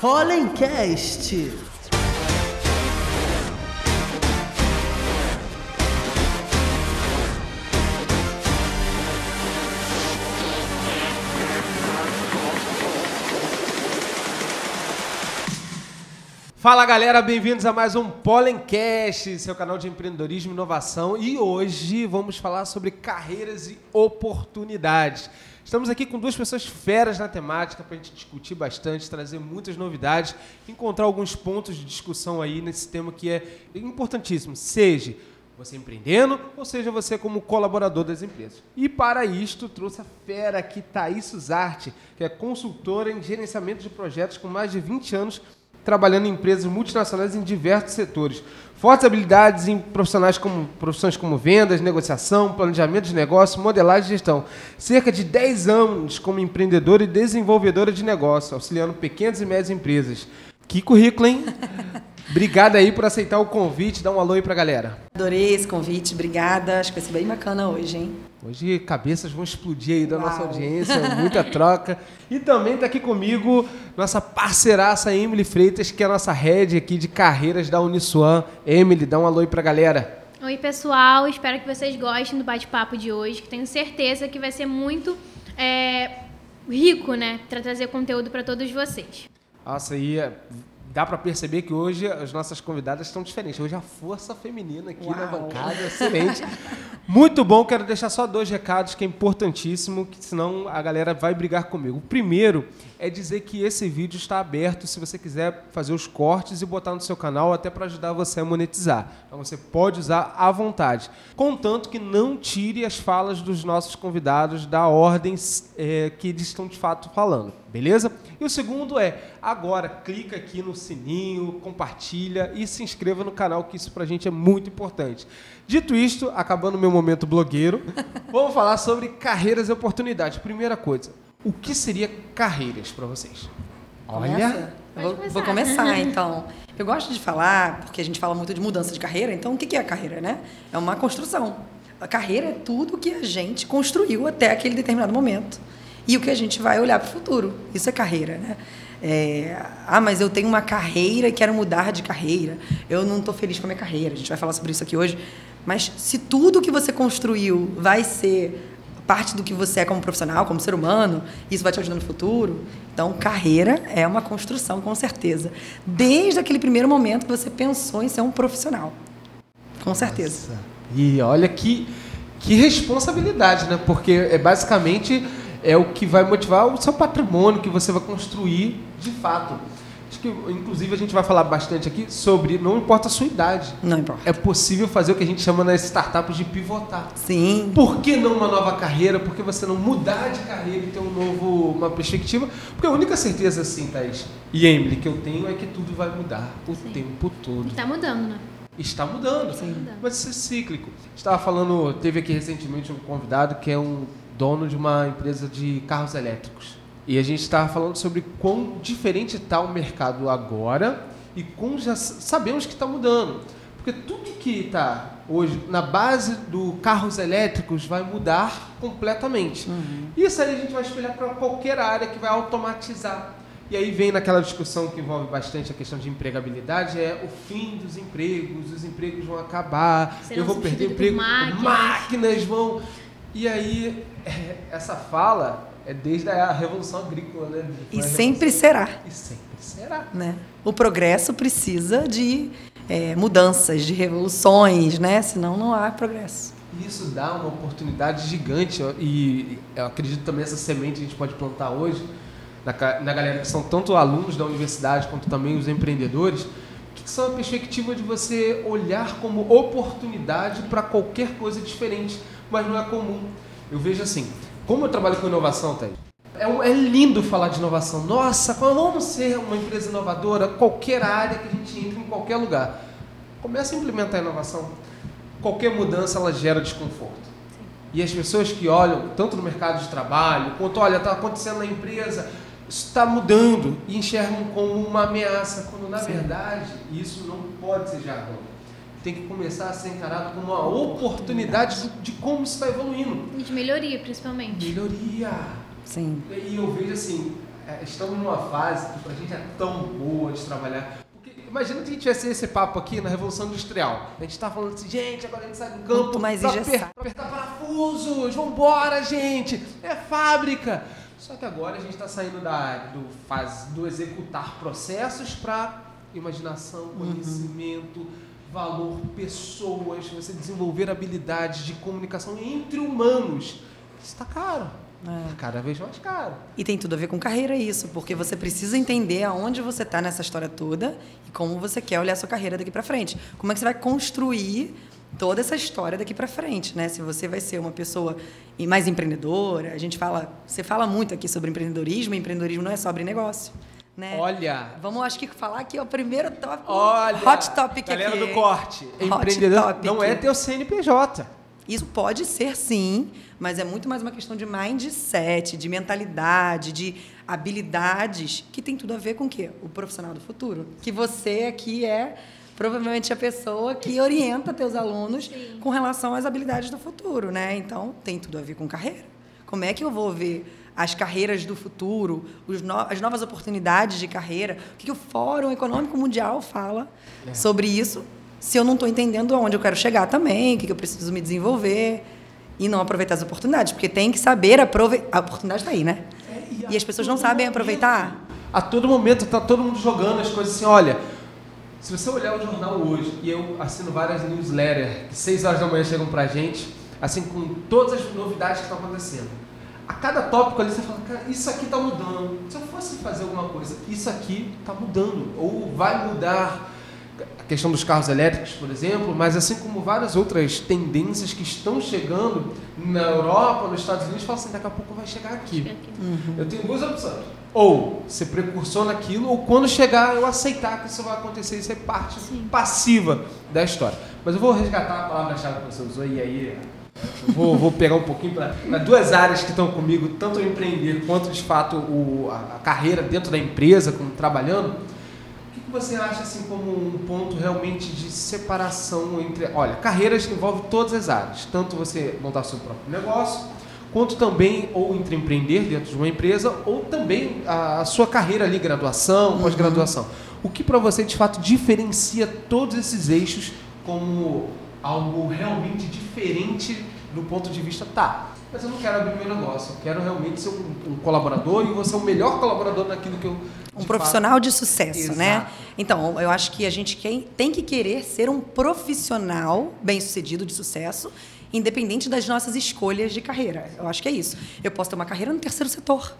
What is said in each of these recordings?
Hollencast. Fala galera, bem-vindos a mais um Pollencast, seu canal de empreendedorismo e inovação. E hoje vamos falar sobre carreiras e oportunidades. Estamos aqui com duas pessoas feras na temática para a gente discutir bastante, trazer muitas novidades, encontrar alguns pontos de discussão aí nesse tema que é importantíssimo, seja você empreendendo ou seja você como colaborador das empresas. E para isto trouxe a fera aqui, Thaís Suzarte, que é consultora em gerenciamento de projetos com mais de 20 anos trabalhando em empresas multinacionais em diversos setores. Fortes habilidades em profissionais como, profissões como vendas, negociação, planejamento de negócio, modelagem e gestão. Cerca de 10 anos como empreendedora e desenvolvedora de negócio, auxiliando pequenas e médias empresas. Que currículo, hein? Obrigada aí por aceitar o convite. Dá um alô aí pra galera. Adorei esse convite, obrigada. Acho que vai ser bem bacana hoje, hein? Hoje cabeças vão explodir aí da Uau. nossa audiência, muita troca. E também está aqui comigo nossa parceiraça Emily Freitas, que é a nossa head aqui de carreiras da Uniswan. Emily, dá um alô aí pra galera. Oi, pessoal. Espero que vocês gostem do bate-papo de hoje, que tenho certeza que vai ser muito é, rico, né? Para trazer conteúdo para todos vocês. Nossa, e dá para perceber que hoje as nossas convidadas estão diferentes. Hoje a força feminina aqui Uau. na bancada é excelente. Muito bom, quero deixar só dois recados que é importantíssimo, que senão a galera vai brigar comigo. O primeiro é dizer que esse vídeo está aberto se você quiser fazer os cortes e botar no seu canal, até para ajudar você a monetizar. Então você pode usar à vontade. Contanto que não tire as falas dos nossos convidados da ordem é, que eles estão de fato falando, beleza? E o segundo é, agora clica aqui no sininho, compartilha e se inscreva no canal, que isso para a gente é muito importante. Dito isto, acabando meu momento blogueiro, vamos falar sobre carreiras e oportunidades. Primeira coisa, o que seria carreiras para vocês? Olha, vou, vou, começar então. Eu gosto de falar, porque a gente fala muito de mudança de carreira, então o que é a carreira, né? É uma construção. A carreira é tudo que a gente construiu até aquele determinado momento e o que a gente vai olhar para o futuro. Isso é carreira, né? É, ah, mas eu tenho uma carreira e quero mudar de carreira. Eu não estou feliz com a minha carreira. A gente vai falar sobre isso aqui hoje. Mas se tudo que você construiu vai ser parte do que você é como profissional, como ser humano, isso vai te ajudar no futuro. Então, carreira é uma construção, com certeza. Desde aquele primeiro momento que você pensou em ser um profissional. Com certeza. Nossa. E olha que, que responsabilidade, né? Porque é basicamente é o que vai motivar o seu patrimônio que você vai construir de fato que, inclusive, a gente vai falar bastante aqui sobre não importa a sua idade. Não importa. É possível fazer o que a gente chama nas startups de pivotar. Sim. Por que não uma nova carreira? Por que você não mudar de carreira e ter um novo, uma perspectiva? Porque a única certeza, assim, Thaís e Emily, que eu tenho é que tudo vai mudar o Sim. tempo todo. Está mudando, né? Está mudando. Sim. Mas isso é cíclico. Estava falando, teve aqui recentemente um convidado que é um dono de uma empresa de carros elétricos. E a gente estava falando sobre quão diferente está o mercado agora e como já sabemos que está mudando. Porque tudo que está hoje na base do carros elétricos vai mudar completamente. Uhum. Isso aí a gente vai espelhar para qualquer área que vai automatizar. E aí vem naquela discussão que envolve bastante a questão de empregabilidade, é o fim dos empregos, os empregos vão acabar, Serão eu vou perder emprego, máquinas. máquinas vão... E aí, é, essa fala é desde a Revolução Agrícola, né? E sempre será. E sempre será. Né? O progresso precisa de é, mudanças, de revoluções, né? Senão não há progresso. Isso dá uma oportunidade gigante e eu acredito também essa semente a gente pode plantar hoje na, na galera que são tanto alunos da universidade quanto também os empreendedores, que são a perspectiva de você olhar como oportunidade para qualquer coisa diferente, mas não é comum. Eu vejo assim, como eu trabalho com inovação, Thaís, é, é, lindo falar de inovação. Nossa, vamos ser uma empresa inovadora, qualquer área que a gente entre, em qualquer lugar. Começa a implementar a inovação. Qualquer mudança, ela gera desconforto. E as pessoas que olham, tanto no mercado de trabalho, quanto, olha, está acontecendo na empresa, isso está mudando e enxergam como uma ameaça, quando na Sim. verdade isso não pode ser jargão. Tem que começar a ser encarado como uma oportunidade de como isso está evoluindo. E de melhoria, principalmente. Melhoria. Sim. E eu vejo assim, é, estamos numa fase que para a gente é tão boa de trabalhar. Porque imagina que a gente tivesse esse papo aqui na Revolução Industrial. A gente está falando assim, gente, agora a gente sai do campo mais para apertar, apertar parafusos, vambora, gente, é fábrica. Só que agora a gente está saindo da, do, faz, do executar processos para imaginação, uhum. conhecimento, uhum. Valor, pessoas, você desenvolver habilidades de comunicação entre humanos. Isso está caro. É. Cada vez mais caro. E tem tudo a ver com carreira isso, porque você precisa entender aonde você está nessa história toda e como você quer olhar a sua carreira daqui para frente. Como é que você vai construir toda essa história daqui para frente, né? Se você vai ser uma pessoa mais empreendedora, a gente fala, você fala muito aqui sobre empreendedorismo, e empreendedorismo não é só abrir negócio. Né? Olha. Vamos, acho que falar aqui é o primeiro tópico. Olha. Hot topic galera aqui. do corte. Hot Empreendedor topic. não é teu CNPJ. Isso pode ser sim, mas é muito mais uma questão de mindset, de mentalidade, de habilidades, que tem tudo a ver com o quê? O profissional do futuro. Que você aqui é provavelmente a pessoa que orienta teus alunos Sim. com relação às habilidades do futuro, né? Então, tem tudo a ver com carreira. Como é que eu vou ver as carreiras do futuro, no, as novas oportunidades de carreira? O que, que o Fórum Econômico Mundial fala é. sobre isso? Se eu não estou entendendo aonde eu quero chegar também, o que, que eu preciso me desenvolver e não aproveitar as oportunidades, porque tem que saber aproveitar. A oportunidade está aí, né? É, e, e as pessoas não sabem momento, aproveitar. A todo momento está todo mundo jogando as coisas assim, olha se você olhar o jornal hoje, e eu assino várias newsletters que 6 horas da manhã chegam pra gente, assim, com todas as novidades que estão acontecendo. A cada tópico ali você fala, cara, isso aqui está mudando. Se eu fosse fazer alguma coisa, isso aqui está mudando, ou vai mudar a questão dos carros elétricos, por exemplo, mas assim como várias outras tendências que estão chegando na Europa, nos Estados Unidos, fala assim, daqui a pouco vai chegar aqui. Uhum. Eu tenho duas opções. Ou ser precursor naquilo, ou quando chegar eu aceitar que isso vai acontecer e ser parte Sim. passiva da história. Mas eu vou resgatar a palavra-chave que você usou e aí vou, vou pegar um pouquinho para duas áreas que estão comigo, tanto o empreender quanto de fato o, a, a carreira dentro da empresa, como trabalhando que você acha assim como um ponto realmente de separação entre, olha, carreiras envolve todas as áreas, tanto você montar seu próprio negócio, quanto também ou empreender dentro de uma empresa, ou também a, a sua carreira ali, graduação, uhum. pós-graduação. O que para você de fato diferencia todos esses eixos como algo realmente diferente do ponto de vista tá? Mas eu não quero abrir meu negócio, eu quero realmente ser um, um colaborador e você é o melhor colaborador naquilo que eu um profissional fato. de sucesso, né? Exato. né? Então, eu acho que a gente tem que querer ser um profissional bem-sucedido de sucesso, independente das nossas escolhas de carreira. Eu acho que é isso. Eu posso ter uma carreira no terceiro setor.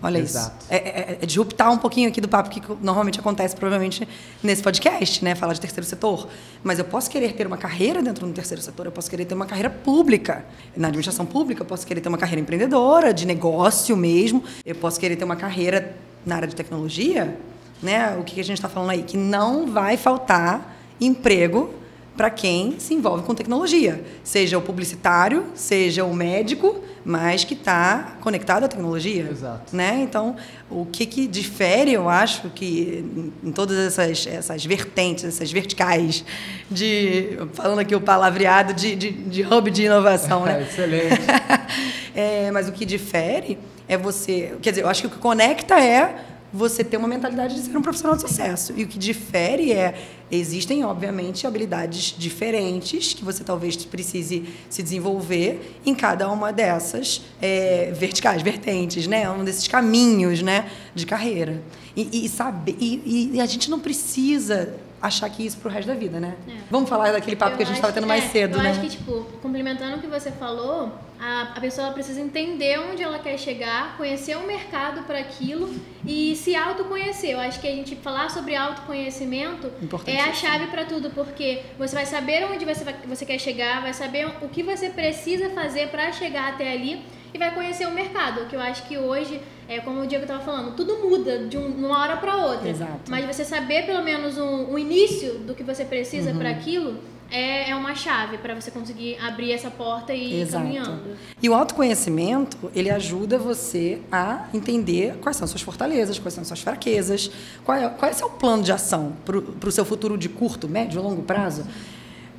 Olha Exato. isso. É, é, é disruptar um pouquinho aqui do papo que normalmente acontece, provavelmente, nesse podcast, né? Falar de terceiro setor. Mas eu posso querer ter uma carreira dentro do terceiro setor, eu posso querer ter uma carreira pública. Na administração pública, eu posso querer ter uma carreira empreendedora, de negócio mesmo. Eu posso querer ter uma carreira na área de tecnologia, né, o que a gente está falando aí? Que não vai faltar emprego para quem se envolve com tecnologia, seja o publicitário, seja o médico, mas que está conectado à tecnologia. Exato. Né? Então, o que, que difere, eu acho, que em todas essas, essas vertentes, essas verticais, de falando aqui o palavreado de, de, de hub de inovação. né? Excelente. é, mas o que difere é você. Quer dizer, eu acho que o que conecta é você ter uma mentalidade de ser um profissional de sucesso. E o que difere é, existem, obviamente, habilidades diferentes que você talvez precise se desenvolver em cada uma dessas é, verticais, vertentes, né? Um desses caminhos né, de carreira. E, e saber, e, e a gente não precisa achar que isso pro resto da vida, né? É. Vamos falar daquele papo eu que a gente estava tendo mais é, cedo, eu né? Eu acho que, tipo, complementando o que você falou, a, a pessoa precisa entender onde ela quer chegar, conhecer o mercado para aquilo e se autoconhecer. Eu acho que a gente falar sobre autoconhecimento é a chave para tudo, porque você vai saber onde você, vai, você quer chegar, vai saber o que você precisa fazer para chegar até ali e vai conhecer o mercado, que eu acho que hoje, é como o Diego estava falando, tudo muda de um, uma hora para outra. Exato. Mas você saber pelo menos um, um, início do que você precisa uhum. para aquilo é, é uma chave para você conseguir abrir essa porta e ir Exato. caminhando. E o autoconhecimento, ele ajuda você a entender quais são suas fortalezas, quais são suas fraquezas, qual é, qual é o seu plano de ação para o seu futuro de curto, médio, longo prazo,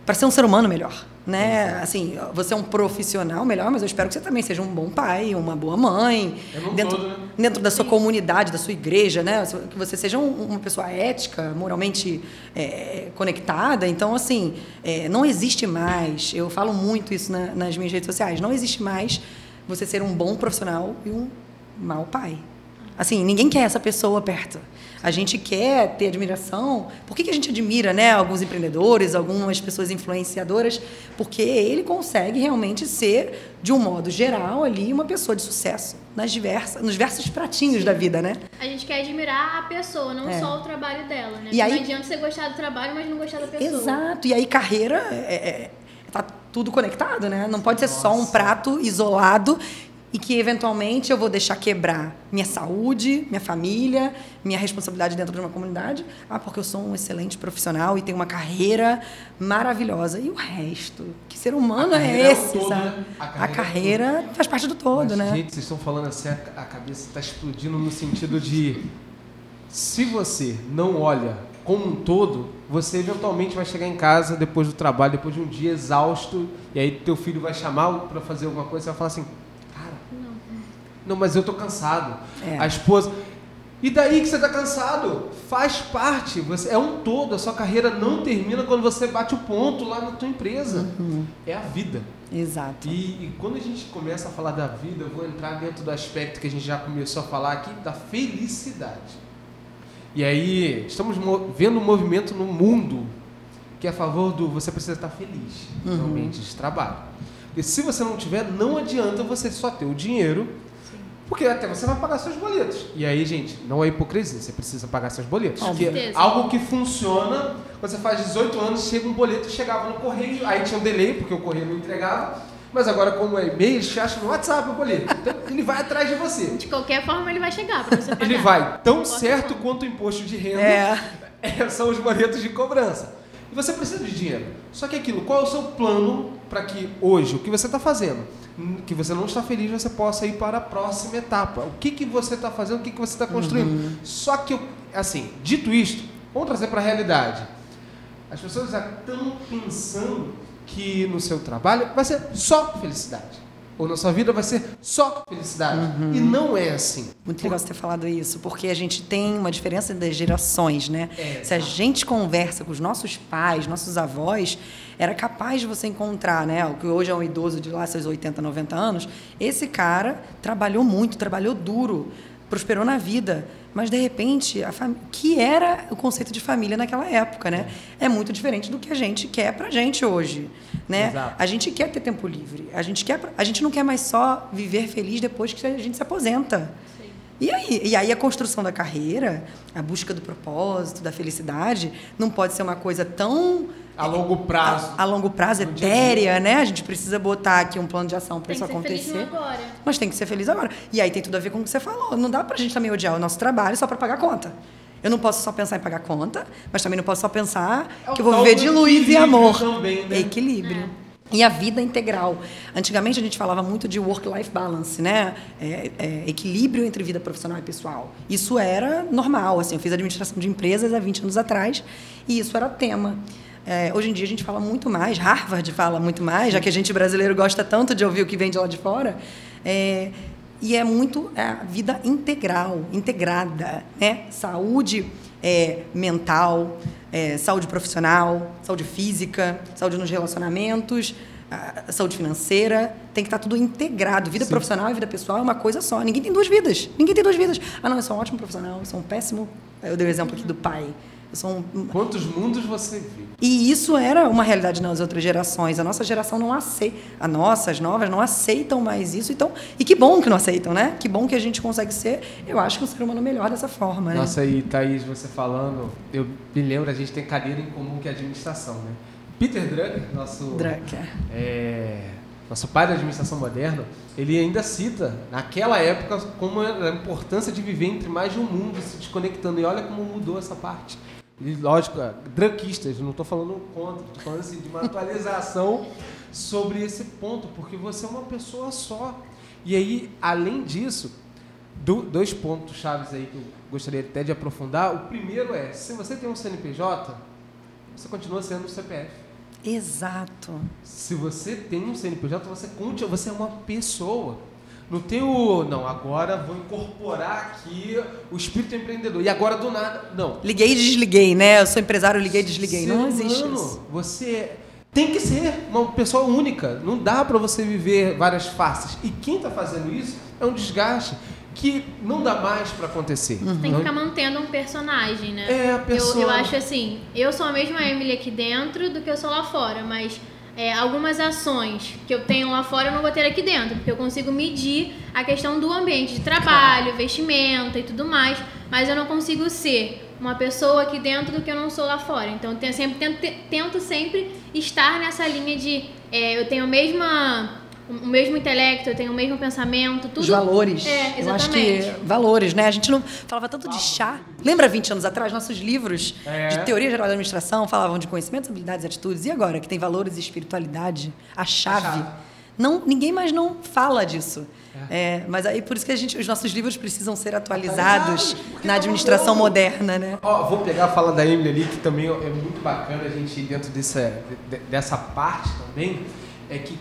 para ser um ser humano melhor. Né? Assim, você é um profissional melhor, mas eu espero que você também seja um bom pai, uma boa mãe, É dentro, todo, né? dentro da sua comunidade, da sua igreja, né? Que você seja um- uma pessoa ética, moralmente é, conectada. Então, assim, é, não existe mais. Eu falo muito isso na- nas minhas redes sociais. Não existe mais você ser um bom profissional e um mau pai. Assim, ninguém quer essa pessoa perto. A gente quer ter admiração. Por que, que a gente admira, né, alguns empreendedores, algumas pessoas influenciadoras? Porque ele consegue realmente ser, de um modo geral, ali uma pessoa de sucesso nas diversas, nos diversos pratinhos da vida, né? A gente quer admirar a pessoa, não É. só o trabalho dela, né? E aí- Não adianta você gostar do trabalho, mas não gostar da pessoa. Exato. E aí carreira é, é- tá tudo conectado, né? Não pode ser só um prato isolado e que eventualmente eu vou deixar quebrar minha saúde, minha família, minha responsabilidade dentro de uma comunidade, ah, porque eu sou um excelente profissional e tenho uma carreira maravilhosa. E o resto? Que ser humano é carreira é esse, todo, sabe? né? A A carreira é carreira faz parte do todo, Mas, né? Gente, vocês estão falando assim, a cabeça está explodindo no sentido de se você não olha como um todo, você eventualmente vai chegar em casa depois do trabalho, depois de um dia exausto, e aí teu filho vai chamar para fazer alguma coisa, você vai falar assim, não, mas eu tô cansado. É. A esposa. E daí que você tá cansado? Faz parte, você é um todo, a sua carreira não termina quando você bate o ponto lá na tua empresa. Uhum. É a vida. Exato. E, e quando a gente começa a falar da vida, eu vou entrar dentro do aspecto que a gente já começou a falar aqui, da felicidade. E aí, estamos mo- vendo um movimento no mundo que é a favor do você precisa estar feliz no Uhum. ambiente de trabalho. Porque se você não tiver, não adianta você só ter o dinheiro, porque até você vai pagar seus boletos. E aí, gente, não é hipocrisia, você precisa pagar seus boletos. Com Porque algo que funciona, quando você faz 18 anos, chega um boleto, chegava no correio, aí tinha um delay, porque o correio não entregava, mas agora como é e-mail, te acham no WhatsApp o boleto. Então, ele vai atrás de você. De qualquer forma, ele vai chegar para você pagar. Ele vai tão certo quanto o imposto de renda É. é, são os boletos de cobrança. E você precisa de dinheiro. Só que aquilo, qual é o seu plano para que hoje, o que você está fazendo, que você não está feliz, você possa ir para a próxima etapa? O que, que você está fazendo, o que, que você está construindo? Só que, assim, dito isto, vamos trazer para a realidade. As pessoas já estão pensando que no seu trabalho vai ser só felicidade. Ou na sua vida vai ser só felicidade. E não é assim. Muito legal você ter falado isso, porque a gente tem uma diferença das gerações, né? É, Se a exato. gente conversa com os nossos pais, nossos avós, era capaz de você encontrar, né? O que hoje é um idoso de lá, seus 80, 90 anos. Esse cara trabalhou muito, trabalhou duro, prosperou na vida. Mas, de repente, a fam... que era o conceito de família naquela época, né? É muito diferente do que a gente quer pra gente hoje, né? Exato. A gente quer ter tempo livre. A gente, quer, a gente não quer mais só viver feliz depois que a gente se aposenta. E aí, e aí a construção da carreira, a busca do propósito, da felicidade, não pode ser uma coisa tão A longo prazo. a, a longo prazo, No a etérea, né? A gente precisa botar aqui um plano de ação para Tem isso que ser feliz acontecer. agora. Mas tem que ser feliz agora. E aí tem tudo a ver com o que você falou. Não dá pra gente também odiar o nosso trabalho só para pagar conta. Eu não posso só pensar em pagar conta, mas também não posso só pensar É que eu vou viver de luz e equilíbrio amor. também, né? Equilíbrio. E a vida integral. Antigamente a gente falava muito de work-life balance, né? É, é, equilíbrio entre vida profissional e pessoal. Isso era normal. Assim, eu fiz administração de empresas há 20 anos atrás e isso era tema. É, hoje em dia a gente fala muito mais, Harvard fala muito mais, já que a gente brasileiro gosta tanto de ouvir o que vem de lá de fora. É, e é muito a vida integral, integrada, né? Saúde é, mental, é, saúde profissional, saúde física, saúde nos relacionamentos, saúde financeira, tem que estar tudo integrado. Vida profissional e vida pessoal é uma coisa só. Ninguém tem duas vidas. Ninguém tem duas vidas. Ah, não, eu sou um ótimo profissional, eu sou um péssimo. Eu dei o exemplo aqui do pai. Sou um, Quantos mundos você viu? e isso era uma realidade nas outras gerações. A nossa geração não aceita, a nossa, as novas, não aceitam mais isso. Então, e que bom que não aceitam, né? Que bom que a gente consegue ser, eu acho que um ser humano melhor dessa forma, né? Nossa, e Thaís, você falando, eu me lembro, a gente tem cadeira em comum que é administração, né? Peter Drucker, nosso, Drucker. é, nosso pai da administração moderna, ele ainda cita, naquela época, como era a importância de viver entre mais de um mundo, se desconectando. E olha como mudou essa parte. E lógico, é, drunquistas, não estou falando contra, estou falando assim, de uma atualização sobre esse ponto, porque você é uma pessoa só. E aí, além disso, do, dois pontos chaves aí que eu gostaria até de aprofundar. O primeiro é, se você tem um CNPJ, você continua sendo um CPF. Exato. Se você tem um CNPJ, você conte, você é uma pessoa. Não tem o. Não, agora vou incorporar aqui o espírito empreendedor. E agora do nada. Não. Liguei e desliguei, né? Eu sou empresário, liguei e desliguei. Ser não existe humano, isso. Você tem que ser uma pessoa única. Não dá para você viver várias faces. E quem está fazendo isso é um desgaste que não dá mais para acontecer. Tem que ficar mantendo um personagem, né? É, a Eu, pessoa- eu acho assim, eu sou a mesma Emily aqui dentro do que eu sou lá fora, mas é, algumas ações que eu tenho lá fora eu não vou ter aqui dentro, porque eu consigo medir a questão do ambiente de trabalho, vestimenta e tudo mais, mas eu não consigo ser uma pessoa aqui dentro do que eu não sou lá fora. Então eu sempre, tento, tento sempre estar nessa linha de é, eu tenho a mesma o mesmo intelecto, eu tenho o mesmo pensamento, tudo Os valores. É, Eu acho que exatamente. valores, né? A gente não falava tanto de chá. Lembra 20 anos atrás, nossos livros É. de teoria geral da administração falavam de conhecimentos, habilidades e atitudes. E agora, que tem valores e espiritualidade, a chave. chave. Não, ninguém mais não fala disso. É, mas aí por isso que a gente, os nossos livros precisam ser atualizados na administração moderna, né? Ó, vou pegar a fala da Emily ali, que também é muito bacana a gente ir dentro dessa, de- dessa parte também, é que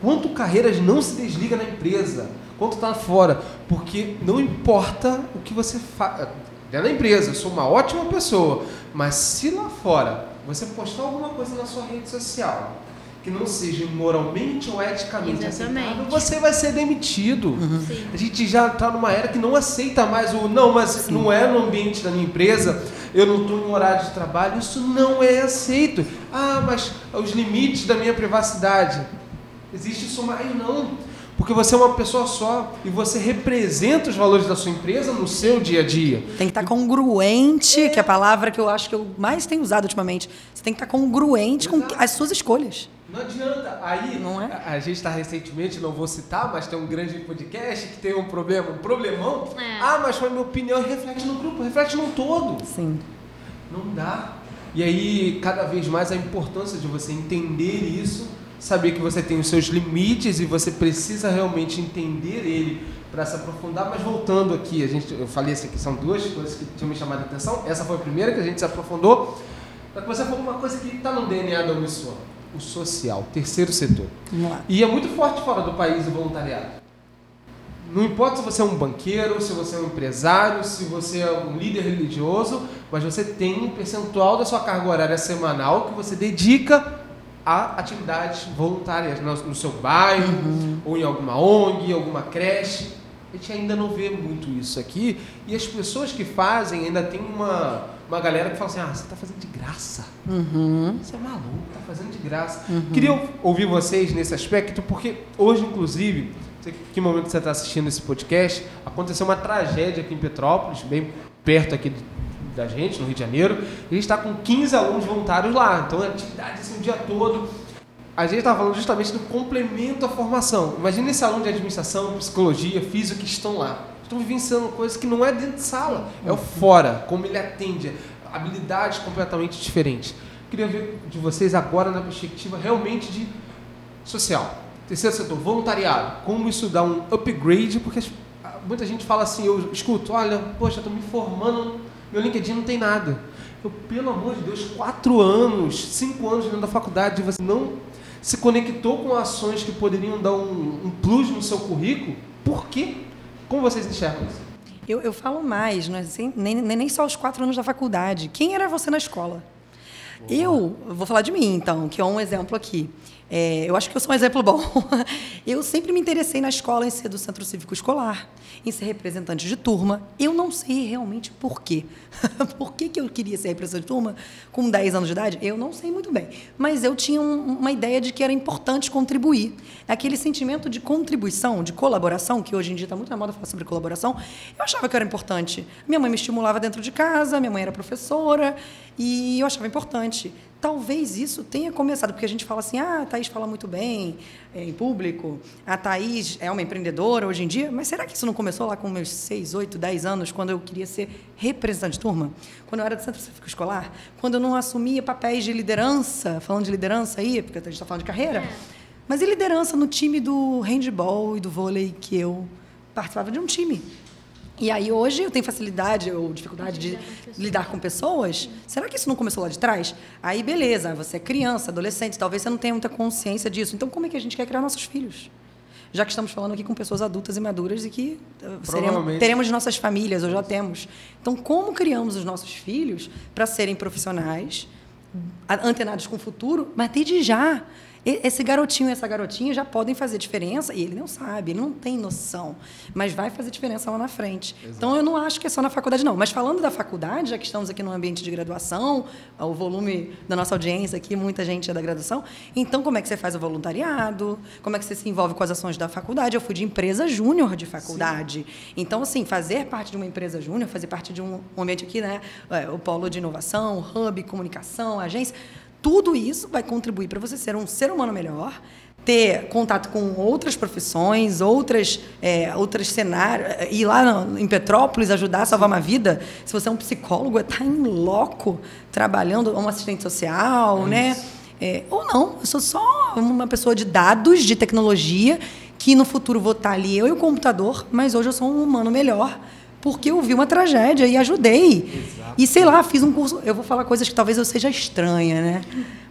quanto carreiras não se desliga na empresa, quanto está fora, porque não importa o que você faz. Dentro da empresa, eu sou uma ótima pessoa, mas se lá fora você postar alguma coisa na sua rede social que não seja moralmente ou eticamente aceitável, você vai ser demitido. Sim. A gente já está numa era que não aceita mais o não, mas não é no ambiente da minha empresa, eu não estou em horário de trabalho, isso não é aceito. Ah, mas os limites da minha privacidade. Existe isso mais não. Porque você é uma pessoa só e você representa os valores da sua empresa no seu dia a dia. Tem que estar congruente, que é a palavra que eu acho que eu mais tenho usado ultimamente. Você tem que estar congruente com Exato. as suas escolhas. Não adianta. Aí, Não é? a, a gente está recentemente, não vou citar, mas tem um grande podcast que tem um problema, um problemão. É. Ah, mas foi minha opinião, reflete no grupo, reflete no todo. Sim. Não dá. E aí, cada vez mais a importância de você entender isso, saber que você tem os seus limites e você precisa realmente entender ele para se aprofundar. Mas voltando aqui, a gente, eu falei assim que são duas coisas que tinham me chamado a atenção. Essa foi a primeira que a gente se aprofundou. Que você falou uma coisa que está no DNA da Uniswan, o social, terceiro setor. E é muito forte fora do país o voluntariado. Não importa se você é um banqueiro, se você é um empresário, se você é um líder religioso, mas você tem um percentual da sua carga horária semanal que você dedica a atividades voluntárias no, no seu bairro, ou em alguma ONG, alguma creche. A gente ainda não vê muito isso aqui. E as pessoas que fazem ainda tem uma, uma galera que fala assim: ah, você está fazendo de graça. Você é maluco, tá fazendo de graça. Queria ou- ouvir vocês nesse aspecto, porque hoje, inclusive, não sei que momento você está assistindo esse podcast, aconteceu uma tragédia aqui em Petrópolis, bem perto aqui da gente, no Rio de Janeiro, e a gente está com 15 alunos voluntários lá. Então, é atividade assim, o dia todo. A gente estava falando justamente do complemento à formação. Imagina esse aluno de administração, psicologia, física que estão lá. Estão vivenciando coisas que não é dentro de sala, é o fora, como ele atende, habilidades completamente diferentes. Queria ver de vocês agora na perspectiva realmente de social. Terceiro setor, voluntariado. Como isso dá um upgrade, porque muita gente fala assim, eu escuto, olha, poxa, estou me formando, meu LinkedIn não tem nada. Eu, pelo amor de Deus, quatro anos, cinco anos dentro da faculdade, você não se conectou com ações que poderiam dar um, um plus no seu currículo, por quê? Como vocês enxergam isso? Eu, eu falo mais, não é assim, nem, nem, só os quatro anos da faculdade. Quem era você na escola? Eu vou falar de mim, então, que é um exemplo aqui. É, eu acho que eu sou um exemplo bom. Eu sempre me interessei na escola em ser do centro cívico escolar, em ser representante de turma. Eu não sei realmente por quê. por que, que eu queria ser representante de turma com 10 anos de idade? Eu não sei muito bem. Mas eu tinha um- uma ideia de que era importante contribuir. Aquele sentimento de contribuição, de colaboração, que hoje em dia está muito na moda falar sobre colaboração, eu achava que era importante. Minha mãe me estimulava dentro de casa, minha mãe era professora, e eu achava importante talvez isso tenha começado, porque a gente fala assim, ah, a Thaís fala muito bem é, em público, a Thaís é uma empreendedora hoje em dia, mas será que isso não começou lá com meus 6, 8, 10 anos, quando eu queria ser representante de turma? Quando eu era do Centro Cívico Escolar? Quando eu não assumia papéis de liderança, falando de liderança aí, porque a gente está falando de carreira, É. mas e liderança no time do handball e do vôlei que eu participava de um time? E aí hoje eu tenho facilidade ou dificuldade de lidar com pessoas. Será que isso não começou lá de trás? Aí beleza, você é criança, adolescente, talvez você não tenha muita consciência disso. Então como é que a gente quer criar nossos filhos? Já que estamos falando aqui com pessoas adultas e maduras e que eh, seremos, teremos nossas famílias, ou já temos. Então como criamos os nossos filhos para serem profissionais, antenados com o futuro, mas desde já. Esse garotinho e essa garotinha já podem fazer diferença, e ele não sabe, ele não tem noção, mas vai fazer diferença lá na frente. Então, eu não acho que é só na faculdade, não. Mas falando da faculdade, já que estamos aqui no ambiente de graduação, o volume da nossa audiência aqui, muita gente é da graduação, então, como é que você faz o voluntariado? Como é que você se envolve com as ações da faculdade? Eu fui de empresa júnior de faculdade. Então, assim, fazer parte de uma empresa júnior, fazer parte de um um ambiente aqui, né? é, O polo de inovação, hub, comunicação, agência, tudo isso vai contribuir para você ser um ser humano melhor, ter contato com outras profissões, outras, é, outros cenários, é, ir lá no- em Petrópolis ajudar a salvar uma vida. Se você é um psicólogo, é estar em loco trabalhando, ou um assistente social, né? É, ou não, eu sou só uma pessoa de dados, de tecnologia, que no futuro vou estar ali eu e o computador, mas hoje eu sou um humano melhor. Porque eu vi uma tragédia e ajudei. E sei lá, fiz um curso. Eu vou falar coisas que talvez eu seja estranha, né?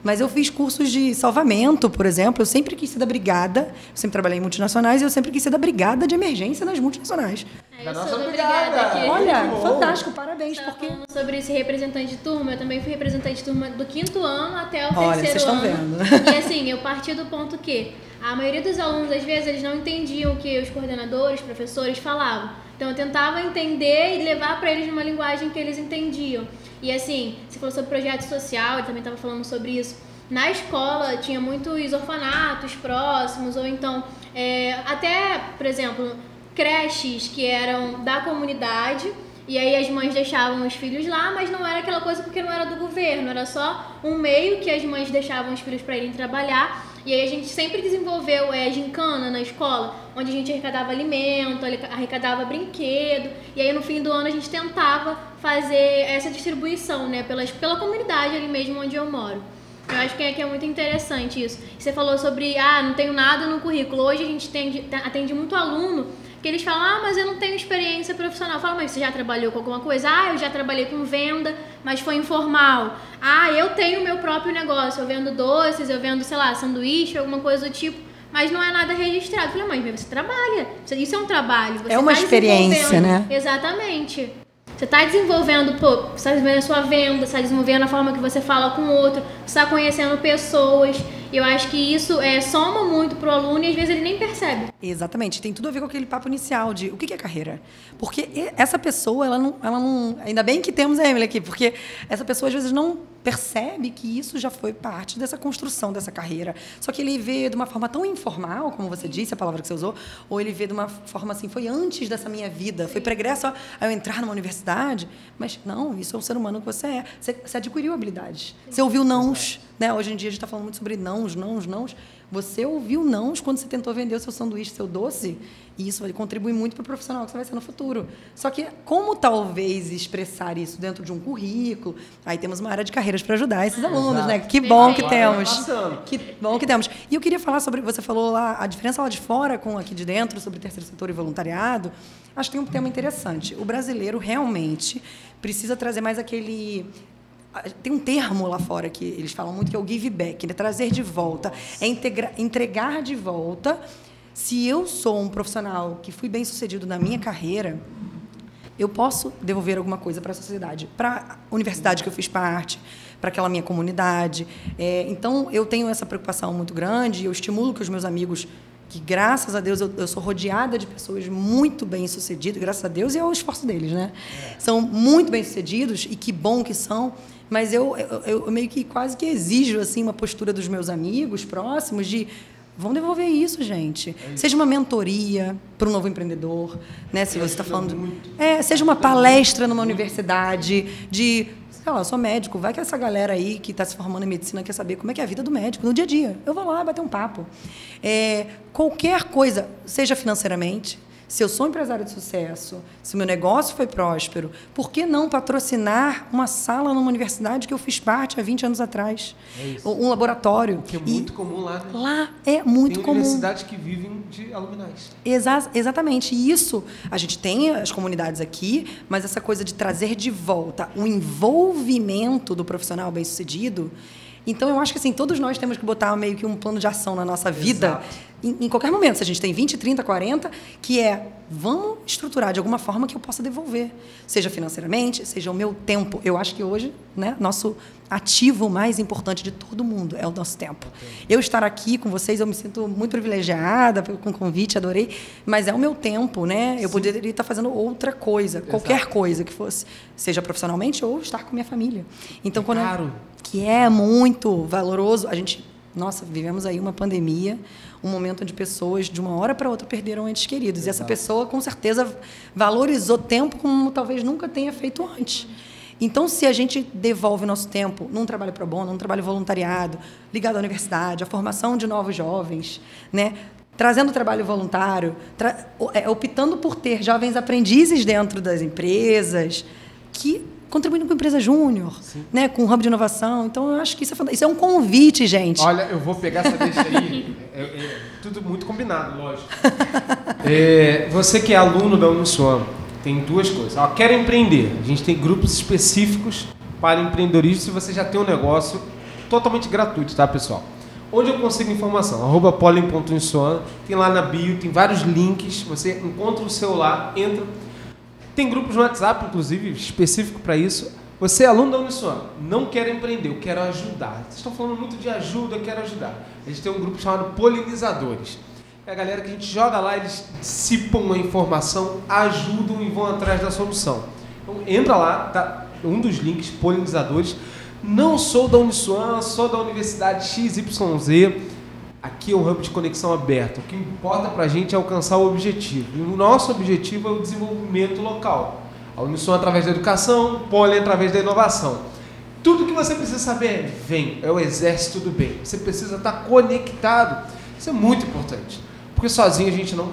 Mas eu fiz cursos de salvamento, por exemplo. Eu sempre quis ser da brigada. Eu sempre trabalhei em multinacionais e eu sempre quis ser da brigada de emergência nas multinacionais. É, Da eu nossa brigada. aqui. Olha, bom. fantástico, parabéns, Tava porque. falando sobre esse representante de turma, eu também fui representante de turma do quinto ano até o Olha, terceiro vocês estão ano. vendo. E assim, eu parti do ponto que a maioria dos alunos, às vezes, eles não entendiam o que os coordenadores, professores falavam. Então eu tentava entender e levar para eles numa linguagem que eles entendiam. E assim, você falou sobre projeto social, ele também estava falando sobre isso. Na escola tinha muitos orfanatos próximos, ou então, é, até, por exemplo, creches que eram da comunidade. E aí as mães deixavam os filhos lá, mas não era aquela coisa porque não era do governo, era só um meio que as mães deixavam os filhos para irem trabalhar. E aí a gente sempre desenvolveu é, gincana na escola, onde a gente arrecadava alimento, arrecadava brinquedo. E aí no fim do ano a gente tentava fazer essa distribuição, né, pelas, pela comunidade ali mesmo onde eu moro. Eu acho que é, que é muito interessante isso. Você falou sobre, ah, não tenho nada no currículo. Hoje a gente atende, atende muito aluno que eles falam, ah, mas eu não tenho experiência profissional. Fala, mas você já trabalhou com alguma coisa? Ah, eu já trabalhei com venda, mas foi informal. Ah, eu tenho meu próprio negócio, eu vendo doces, eu vendo, sei lá, sanduíche, alguma coisa do tipo. Mas não é nada registrado. Falei, mas você trabalha. Isso é um trabalho. Você É uma tá experiência, né? Exatamente. Você está desenvolvendo, pô, você está desenvolvendo a sua venda, você está desenvolvendo a forma que você fala com o outro, você está conhecendo pessoas. Eu acho que isso é, soma muito pro aluno e às vezes ele nem percebe. Exatamente, tem tudo a ver com aquele papo inicial de o que é carreira. Porque essa pessoa, ela não, ela não. Ainda bem que temos a Emily aqui, porque essa pessoa às vezes não percebe que isso já foi parte dessa construção dessa carreira. Só que ele vê de uma forma tão informal, como você disse, a palavra que você usou, ou ele vê de uma forma assim, foi antes dessa minha vida, foi pregresso a a eu entrar numa universidade. Mas não, isso é o ser humano que você é. Você, você adquiriu habilidades. Você ouviu nãos. Né? Hoje em dia a gente está falando muito sobre nãos, nãos, nãos. Você ouviu nãos quando você tentou vender o seu sanduíche, seu doce, e isso vai contribuir muito para o profissional que você vai ser no futuro. Só que como talvez expressar isso dentro de um currículo? Aí temos uma área de carreiras para ajudar esses alunos, né? Que bom que temos. Que bom que temos. E eu queria falar sobre, você falou lá, a diferença lá de fora com aqui de dentro, sobre terceiro setor e voluntariado. Acho que tem um tema interessante. O brasileiro realmente precisa trazer mais aquele tem um termo lá fora que eles falam muito que é o give back, né? trazer de volta, é integra- entregar de volta. Se eu sou um profissional que fui bem sucedido na minha carreira, eu posso devolver alguma coisa para a sociedade, para a universidade que eu fiz parte, para aquela minha comunidade. É, então, eu tenho essa preocupação muito grande e eu estimulo que os meus amigos, que graças a Deus eu, eu sou rodeada de pessoas muito bem-sucedidas, graças a Deus e ao esforço deles, né? São muito bem-sucedidos e que bom que são, mas eu, eu, eu meio que quase que exijo assim uma postura dos meus amigos próximos de Vamos devolver isso, gente. Seja uma mentoria para um novo empreendedor, né? Se você está falando, é, seja uma palestra numa universidade de sei lá, eu sou médico, vai que essa galera aí que está se formando em medicina quer saber como é que é a vida do médico no dia a dia. Eu vou lá bater um papo. É, qualquer coisa, seja financeiramente, se eu sou empresário de sucesso, se o meu negócio foi próspero, por que não patrocinar uma sala numa universidade que eu fiz parte há 20 anos atrás? É um laboratório. Que é muito e comum lá, né? Lá é muito tem comum. universidades que vivem de aluminais. Exa exatamente. E isso, a gente tem as comunidades aqui, mas essa coisa de trazer de volta o envolvimento do profissional bem-sucedido. Então, eu acho que assim, todos nós temos que botar meio que um plano de ação na nossa vida. Exato em, em, qualquer momento, se a gente tem 20, 30, 40, que é vamos estruturar de alguma forma que eu possa devolver, seja financeiramente, seja o meu tempo. Eu acho que hoje, né, nosso ativo mais importante de todo mundo é o nosso tempo. Eu estar aqui com vocês, eu me sinto muito privilegiada com o convite, adorei, mas é o meu tempo, né? Eu Sim. poderia estar fazendo outra coisa, Exato. qualquer coisa que fosse, seja profissionalmente ou estar com minha família. Então, quando claro. Eu, que é muito valoroso, a gente, nossa, vivemos aí uma pandemia um momento onde pessoas, de uma hora para outra, perderam entes queridos. Exato. E essa pessoa, com certeza, valorizou tempo como talvez nunca tenha feito antes. Então, se a gente devolve nosso tempo num trabalho pro bono, num trabalho voluntariado, ligado à universidade, à formação de novos jovens, né? trazendo trabalho voluntário, tra é, optando por ter jovens aprendizes dentro das empresas, que contribuindo com empresa júnior, né, com o hub de inovação. Então, eu acho que isso é, isso é um convite, gente. Olha, eu vou pegar essa deixa aí. é, é, tudo muito combinado, lógico. É, você que é aluno da Uniswan, tem duas coisas. Ó, quer empreender. A gente tem grupos específicos para empreendedorismo se você já tem um negócio totalmente gratuito, tá, pessoal? Onde eu consigo informação? Arroba pollen.insuan, tem lá na bio, tem vários links, você encontra o celular, entra tem grupos no WhatsApp, inclusive, específico para isso. Você é aluno da Uniswan, não quer empreender, eu quero ajudar. Vocês estão falando muito de ajuda, eu quero ajudar. A gente tem um grupo chamado Polinizadores. É a galera que a gente joga lá, eles dissipam a informação, ajudam e vão atrás da solução. Então entra lá, tá um dos links, Polinizadores. Não sou da Uniswan, sou da Universidade XYZ Aqui é um hub de conexão aberto. O que importa para a gente é alcançar o objetivo. E o nosso objetivo é o desenvolvimento local. A Unisson através da educação, Poli através da inovação. Tudo que você precisa saber vem, é o exército do bem. Você precisa estar conectado. Isso é muito importante. Porque sozinho a gente não.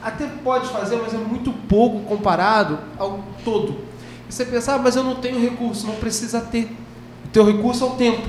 Até pode fazer, mas é muito pouco comparado ao todo. E você pensa, ah, mas eu não tenho recurso. Não precisa ter. O teu recurso é o tempo.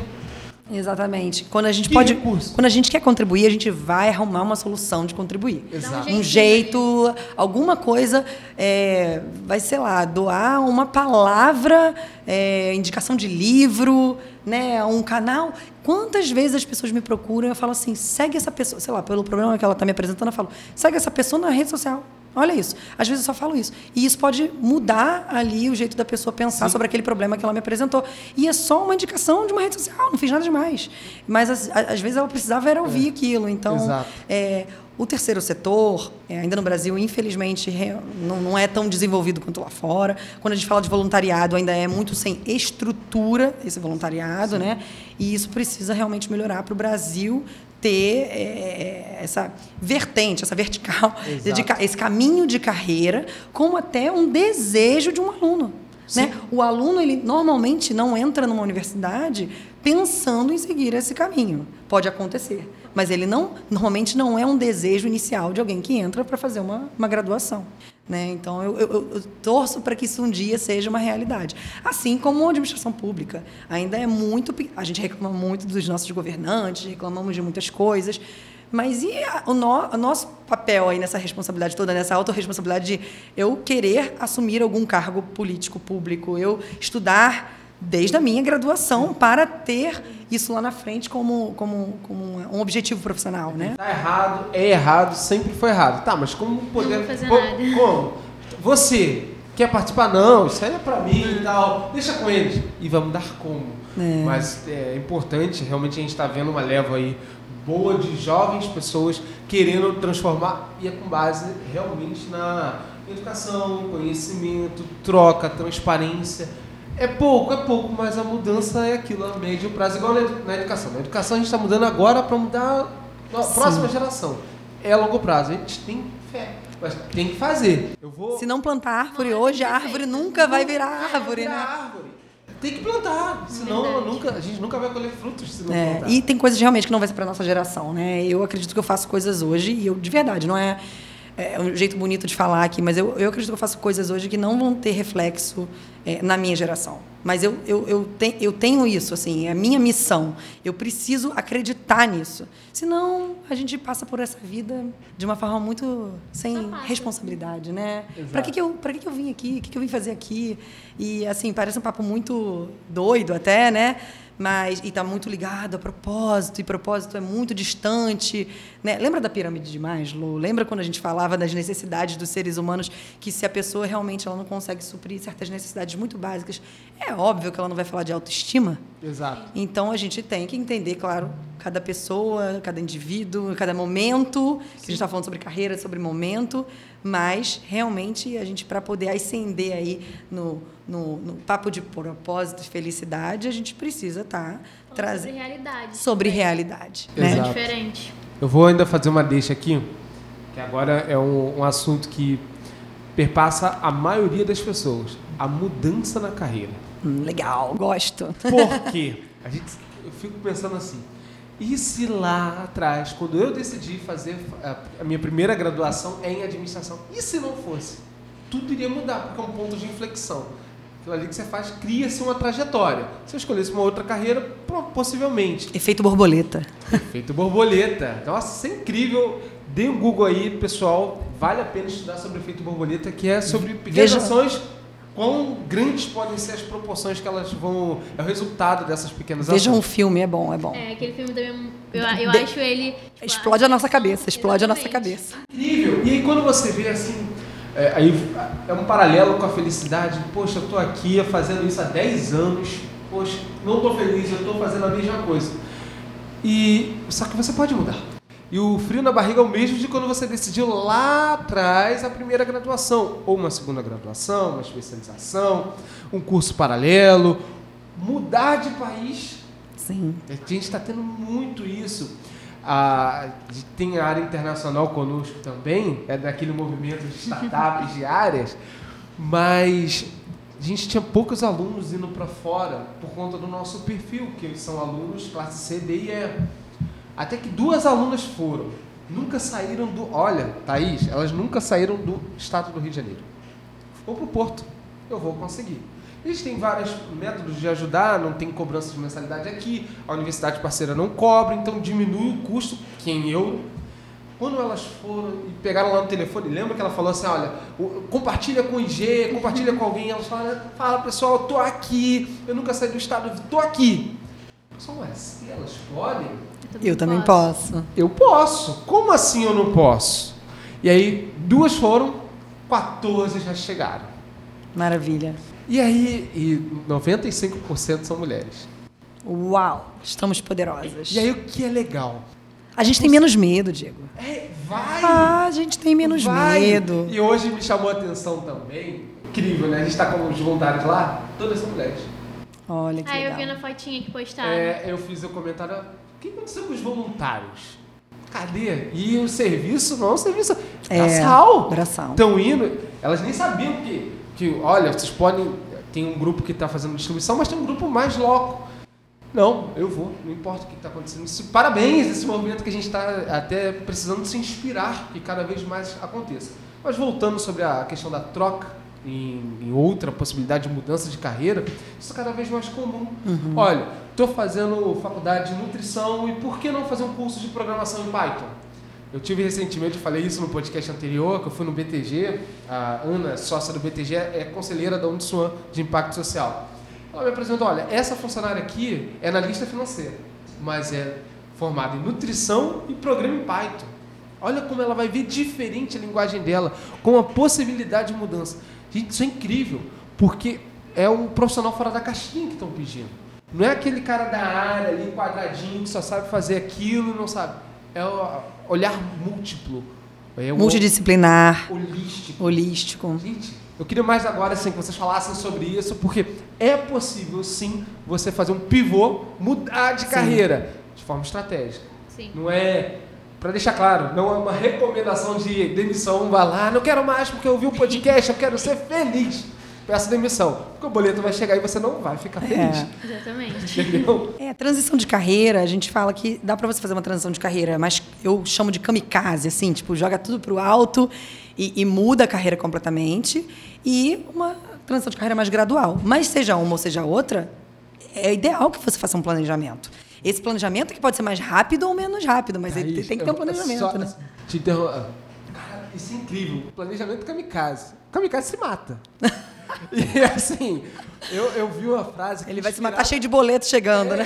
Exatamente. Quando a gente que pode, recurso? quando a gente quer contribuir, a gente vai arrumar uma solução de contribuir. Exato. Um jeito, alguma coisa, é, vai sei lá, doar uma palavra, é, indicação de livro, né, um canal. Quantas vezes as pessoas me procuram e eu falo assim, segue essa pessoa, sei lá, pelo problema que ela está me apresentando, eu falo, segue essa pessoa na rede social. Olha isso. Às vezes eu só falo isso. E isso pode mudar ali o jeito da pessoa pensar Sim. sobre aquele problema que ela me apresentou. E é só uma indicação de uma rede social, não fiz nada demais. Mas às, às vezes ela precisava era ouvir é. aquilo. Então, é, o terceiro setor, é, ainda no Brasil, infelizmente, não, não é tão desenvolvido quanto lá fora. Quando a gente fala de voluntariado, ainda é muito sem estrutura esse voluntariado, Sim. né? E isso precisa realmente melhorar para o Brasil ter é, essa vertente, essa vertical, esse caminho de carreira, como até um desejo de um aluno. Né? O aluno, ele normalmente não entra numa universidade pensando em seguir esse caminho. Pode acontecer, mas ele não, normalmente não é um desejo inicial de alguém que entra para fazer uma, uma graduação. Né? Então, eu, eu, eu torço para que isso um dia seja uma realidade. Assim como a administração pública. Ainda é muito. A gente reclama muito dos nossos governantes, reclamamos de muitas coisas. Mas e a, o, no, o, nosso papel aí nessa responsabilidade toda, nessa autorresponsabilidade de eu querer assumir algum cargo político público, eu estudar desde a minha graduação para ter isso lá na frente como, como, como um objetivo profissional, né? Tá errado, é errado, sempre foi errado. Tá, mas como poder... Não vou fazer nada. Como? Você quer participar? Não, isso aí é para mim e tal. Deixa com eles. E vamos dar como. É. Mas é importante, realmente a gente está vendo uma leva aí boa de jovens pessoas querendo transformar e é com base realmente na educação, conhecimento, troca, transparência é pouco, é pouco, mas a mudança é aquilo a médio prazo, igual na educação. Na educação a gente está mudando agora para mudar a próxima geração. É a longo prazo. A gente tem fé, mas tem que fazer. Eu vou... Se não plantar árvore hoje, a árvore nunca vai virar árvore, né? Árvore. Tem que plantar, senão Verdade. nunca, a gente nunca vai colher frutos se não É, plantar. e tem coisas realmente que não vai ser para nossa geração, né? Eu acredito que eu faço coisas hoje e eu de verdade não é, é um jeito bonito de falar aqui, mas eu, eu acredito que eu faço coisas hoje que não vão ter reflexo é, na minha geração. Mas eu, eu, eu, te, eu tenho isso, assim, é a minha missão. Eu preciso acreditar nisso. Senão a gente passa por essa vida de uma forma muito sem responsabilidade, né? Exato. Para que, que, eu, que, que eu vim aqui? O que, que eu vim fazer aqui? E, assim, parece um papo muito doido até, né? Mas, e está muito ligado a propósito, e propósito é muito distante. Né? Lembra da pirâmide de Maslow? Lembra quando a gente falava das necessidades dos seres humanos, que se a pessoa realmente ela não consegue suprir certas necessidades muito básicas, é óbvio que ela não vai falar de autoestima? Exato. Então a gente tem que entender, claro, cada pessoa, cada indivíduo, cada momento. Que a gente está falando sobre carreira, sobre momento, mas realmente a gente para poder ascender aí no, no, no papo de propósito e felicidade, a gente precisa estar sobre trazendo realidade. sobre realidade, Exato. né? Diferente. Eu vou ainda fazer uma deixa aqui, que agora é um, um assunto que perpassa a maioria das pessoas. A mudança na carreira. Hum, legal, gosto. Por quê? A gente, eu fico pensando assim, e se lá atrás, quando eu decidi fazer a, minha primeira graduação é em administração, e se não fosse? Tudo iria mudar, porque é um ponto de inflexão. Aquilo ali que você faz, cria-se uma trajetória. Se eu escolhesse uma outra carreira, possivelmente. Efeito borboleta. Efeito borboleta. Nossa, isso é incrível. Dê um Google aí, pessoal. Vale a pena estudar sobre efeito borboleta, que é sobre pequenas Veja- ações. Quão grandes podem ser as proporções que elas vão. É o resultado dessas pequenas Vejam o ações. filme, é bom, é bom. É, aquele filme também. Eu, eu De- acho ele. tipo, Explode a nossa cabeça, explode a nossa Exatamente. cabeça. Incrível. E aí quando você vê assim. É, aí é um paralelo com a felicidade. Poxa, eu tô aqui fazendo isso há 10 anos. Poxa, não tô feliz, eu tô fazendo a mesma coisa. E só que você pode mudar. E o frio na barriga é o mesmo de quando você decidiu lá atrás a primeira graduação, ou uma segunda graduação, uma especialização, um curso paralelo, mudar de país. Sim. A gente está tendo muito isso. A, de- tem a área internacional conosco também, é daquele movimento de startups de áreas, mas a gente tinha poucos alunos indo para fora por conta do nosso perfil, que são alunos classe C, D e E. Até que duas alunas foram, nunca saíram do. Olha, Thaís, elas nunca saíram do estado do Rio de Janeiro. Vou para o Porto, eu vou conseguir. Eles têm vários métodos de ajudar, não tem cobrança de mensalidade aqui, a universidade parceira não cobra, então diminui o custo, que em euro. Quando elas foram e pegaram lá no telefone, lembra que ela falou assim, olha, compartilha com o IG, compartilha com alguém, elas falaram, fala pessoal, eu tô aqui, eu nunca saí do estado, eu tô aqui. Pessoal, mas se elas podem, Eu também posso. eu posso. Como assim eu não posso? E aí, duas foram, 14 já chegaram. Maravilha. E aí, e 95% são mulheres. Uau, estamos poderosas. E aí, o que é legal? A gente tem menos medo, Diego. É, vai! Ah, a gente tem menos vai. medo. E hoje me chamou a atenção também. Incrível, né? A gente está com os voluntários lá, todas são mulheres. Olha que Ah, eu vi legal. na fotinha que postaram. É, eu fiz o comentário, o que aconteceu com os voluntários? Cadê? E o serviço não é um serviço É, braçal. braçal. Estão indo, elas nem sabiam que, que, olha, vocês podem, tem um grupo que está fazendo distribuição, mas tem um grupo mais louco. Não, eu vou, não importa o que está acontecendo. Isso, parabéns esse movimento que a gente está até precisando se inspirar que cada vez mais aconteça. Mas voltando sobre a questão da troca em, em outra possibilidade de mudança de carreira, isso é cada vez mais comum. Olha, estou fazendo faculdade de nutrição e por que não fazer um curso de programação em Python? Eu tive recentemente, eu falei isso no podcast anterior, que eu fui no BTG, a Ana, sócia do BTG, é conselheira da Uniswan de Impacto Social. Ela me apresentou, olha, essa funcionária aqui é analista financeira, mas é formada em nutrição e programa em Python. Olha como ela vai ver diferente a linguagem dela, com a possibilidade de mudança. Gente, isso é incrível, porque é um profissional fora da caixinha que estão pedindo. Não é aquele cara da área ali, quadradinho, que só sabe fazer aquilo e não sabe. É o olhar múltiplo. É o Multidisciplinar, holístico. holístico. Gente, eu queria mais agora assim, que vocês falassem sobre isso, porque é possível sim você fazer um pivô, mudar de Sim. carreira de forma estratégica. Sim. Não é, para deixar claro, não é uma recomendação de demissão, vá lá, não quero mais porque eu ouvi um podcast, eu quero ser feliz. Peço demissão. Porque o boleto vai chegar e você não vai ficar feliz. É. Exatamente. Entendeu? É, transição de carreira, a gente fala que dá para você fazer uma transição de carreira, mas eu chamo de kamikaze, assim, tipo, joga tudo pro alto e, e muda a carreira completamente. E uma transição de carreira mais gradual. Mas seja uma ou seja outra, é ideal que você faça um planejamento. Esse planejamento que pode ser mais rápido ou menos rápido, mas ele Thaís, tem que ter um planejamento, só- né? Te. Isso é incrível. Planejamento kamikaze. Kamikaze se mata. e assim, eu, eu vi uma frase. que Ele vai se inspirava- matar cheio de boleto chegando, né?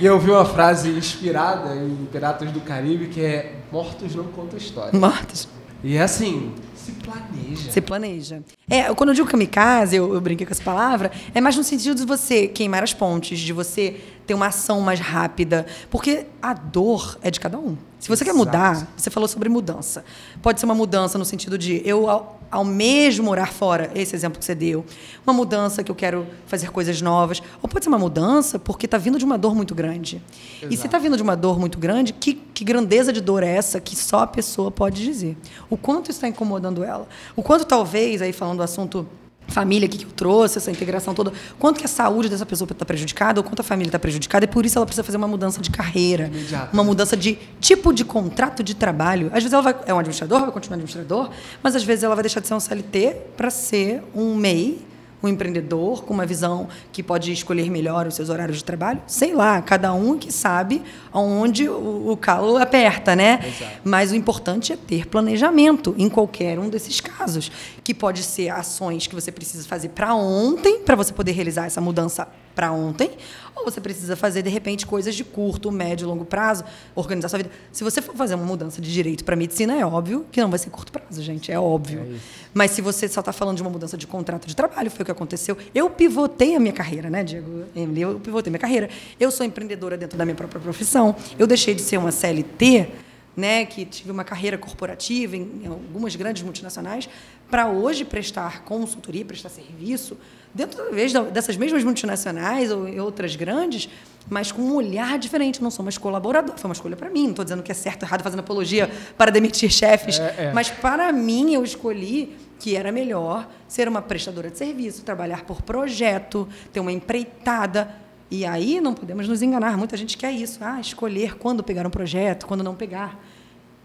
E eu vi uma frase inspirada em Piratas do Caribe que é: Mortos não contam história. Mortos. E é assim, se planeja. Você planeja. É, quando eu digo kamikaze, eu, eu brinquei com essa palavra, é mais no sentido de você queimar as pontes, de você ter uma ação mais rápida. Porque a dor é de cada um. Se você quer Exato. mudar, você falou sobre mudança. Pode ser uma mudança no sentido de eu ao, almejo morar fora, esse exemplo que você deu. Uma mudança que eu quero fazer coisas novas. Ou pode ser uma mudança porque está vindo de uma dor muito grande. E se Exato. está vindo de uma dor muito grande, que, que grandeza de dor é essa que só a pessoa pode dizer? O quanto está incomodando ela? O quanto talvez, aí falando do assunto família que eu trouxe, essa integração toda, quanto que a saúde dessa pessoa está prejudicada ou quanto a família está prejudicada, e por isso ela precisa fazer uma mudança de carreira, Imediata. uma mudança de tipo de contrato de trabalho. Às vezes ela vai, é um administrador, vai continuar administrador, mas às vezes ela vai deixar de ser um CLT para ser um MEI, um empreendedor com uma visão que pode escolher melhor os seus horários de trabalho. Sei lá, cada um que sabe aonde o, o calo aperta, né? Exato. Mas o importante é ter planejamento em qualquer um desses casos, que pode ser ações que você precisa fazer para ontem, para você poder realizar essa mudança para ontem, ou você precisa fazer de repente coisas de curto, médio, longo prazo, organizar sua vida. Se você for fazer uma mudança de direito para medicina, é óbvio que não vai ser curto prazo, gente, é óbvio. Mas se você só está falando de uma mudança de contrato de trabalho, foi o que aconteceu. Eu pivotei a minha carreira, né, Diego? Emily, eu pivotei a minha carreira. Eu sou empreendedora dentro da minha própria profissão. Eu deixei de ser uma CLT né, que tive uma carreira corporativa em algumas grandes multinacionais, para hoje prestar consultoria, prestar serviço, dentro talvez dessas mesmas multinacionais ou outras grandes, mas com um olhar diferente. Não sou mais colaborador, foi uma escolha para mim. Não estou dizendo que é certo ou errado, fazendo apologia para demitir chefes, É, é. mas para mim eu escolhi que era melhor ser uma prestadora de serviço, trabalhar por projeto, ter uma empreitada. E aí não podemos nos enganar. Muita gente quer isso. Ah, escolher quando pegar um projeto, quando não pegar.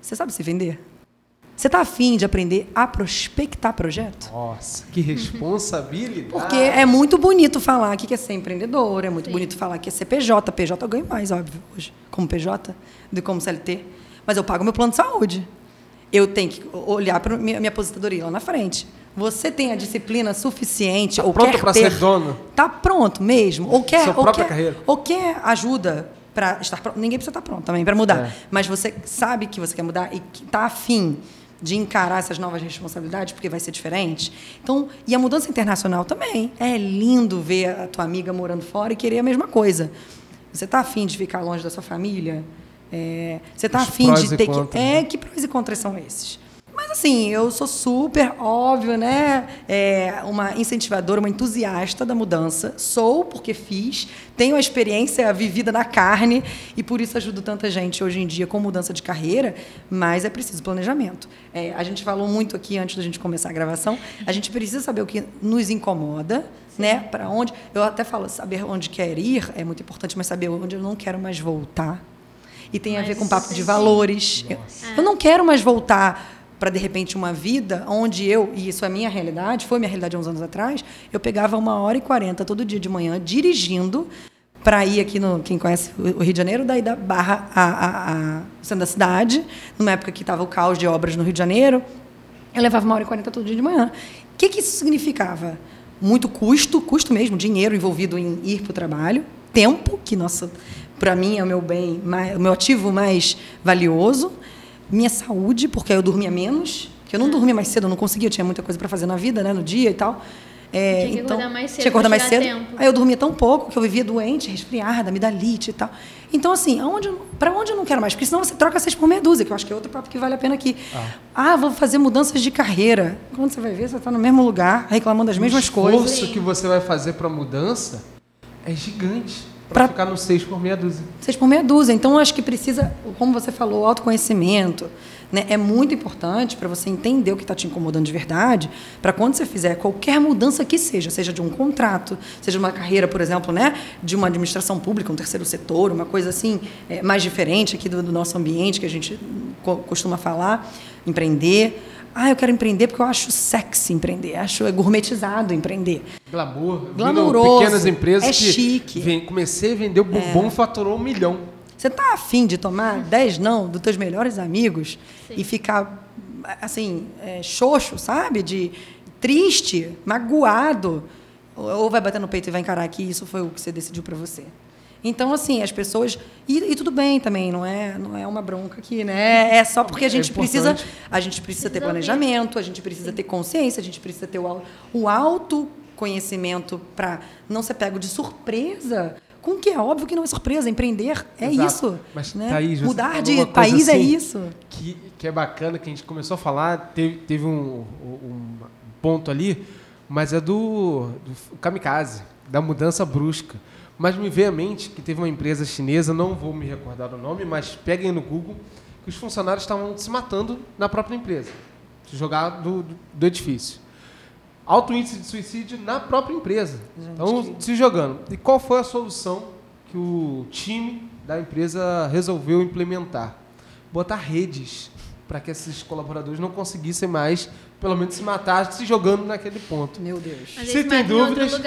Você sabe se vender? Você está afim de aprender a prospectar projeto? Nossa, que responsabilidade. Porque é muito bonito falar que quer ser empreendedor, é muito bonito falar que é ser PJ. PJ eu ganho mais, óbvio, hoje, como PJ, do que como CLT. Mas eu pago meu plano de saúde. Eu tenho que olhar para minha, minha aposentadoria lá na frente. Você tem a disciplina suficiente Tá ou pronto quer ter, ser dono? Tá pronto mesmo. Ou quer, Sua ou própria quer, carreira. ou quer ajuda para estar pronto. Ninguém precisa estar pronto também para mudar. É. Mas você sabe que você quer mudar e está afim de encarar essas novas responsabilidades, porque vai ser diferente. Então, e a mudança internacional também. É lindo ver a tua amiga morando fora e querer a mesma coisa. Você está afim de ficar longe da sua família? É, você está afim de ter que. É, né? que prós e contras são esses? Mas assim, eu sou super óbvio, né? É, uma incentivadora, uma entusiasta da mudança. Sou porque fiz, tenho a experiência vivida na carne e por isso ajudo tanta gente hoje em dia com mudança de carreira, mas é preciso planejamento. É, a gente falou muito aqui antes da gente começar a gravação, a gente precisa saber o que nos incomoda, né? Para onde. Eu até falo, saber onde quer ir é muito importante, mas saber onde eu não quero mais voltar. E tem a Mas ver com papo de valores. Eu, eu não quero mais voltar para de repente uma vida onde eu, e isso é minha realidade, foi minha realidade há uns anos atrás, eu pegava uma hora e quarenta todo dia de manhã dirigindo para ir aqui no quem conhece o Rio de Janeiro, daí da Barra a, a, a centro da cidade, numa época que estava o caos de obras no Rio de Janeiro, eu levava uma hora e quarenta todo dia de manhã. O que, que isso significava? Muito custo, custo mesmo, dinheiro envolvido em ir para o trabalho, tempo, que, nossa, para mim é o meu bem, o meu ativo mais valioso, minha saúde, porque eu dormia menos, que eu não dormia mais cedo, eu não conseguia, eu tinha muita coisa para fazer na vida, né, no dia e tal. É, Tinha que então, acordar mais cedo tinha que acordar mais cedo. a tempo. Aí eu dormia tão pouco que eu vivia doente, resfriada, amidalite e tal. Então, assim, para onde eu não quero mais? Porque senão você troca seis por meia dúzia, que eu acho que é outro papo que vale a pena aqui. Ah, vou fazer mudanças de carreira. Quando você vai ver, você está no mesmo lugar, reclamando das mesmas o coisas. esforço que você vai fazer para mudança é gigante Para ficar no 6 por meia dúzia. 6 por meia dúzia. Então, acho que precisa, como você falou, autoconhecimento. Né? É muito importante para você entender o que está te incomodando de verdade, para quando você fizer qualquer mudança que seja, seja de um contrato, seja de uma carreira, por exemplo, né? de uma administração pública, um terceiro setor, uma coisa assim, é, mais diferente aqui do, do nosso ambiente, que a gente costuma falar, empreender ah, eu quero empreender porque eu acho sexy empreender, acho gourmetizado empreender. Glamour. Glamouroso. Pequenas empresas é que chique. Vem, comecei a vender o bombom, é. faturou um milhão. Você tá afim de tomar 10 não dos teus melhores amigos Sim. e ficar assim, é, xoxo, sabe? De triste, magoado. Ou vai bater no peito e vai encarar que isso foi o que você decidiu para você. Então, assim, as pessoas. E, e, tudo bem também, não é, não é uma bronca aqui, né? É só porque a é gente é precisa. A gente precisa ter planejamento, a gente precisa ter consciência, a gente precisa ter o, o autoconhecimento para não ser pego de surpresa. Com que é óbvio que não é surpresa, empreender é Exato. isso. Mas, né? Thaís, Mudar de país é assim, é isso. Que, que é bacana, que a gente começou a falar, teve, teve um, um ponto ali, mas é do, do kamikaze, da mudança brusca. Mas me veio à mente que teve uma empresa chinesa, não vou me recordar o nome, mas peguem no Google, que os funcionários estavam se matando na própria empresa, se jogar do, do, do edifício. Alto índice de suicídio na própria empresa. Gente, então, se jogando. E qual foi a solução que o time da empresa resolveu implementar? Botar redes para que esses colaboradores não conseguissem mais pelo menos se matar se jogando naquele ponto. Meu Deus. se tem dúvidas,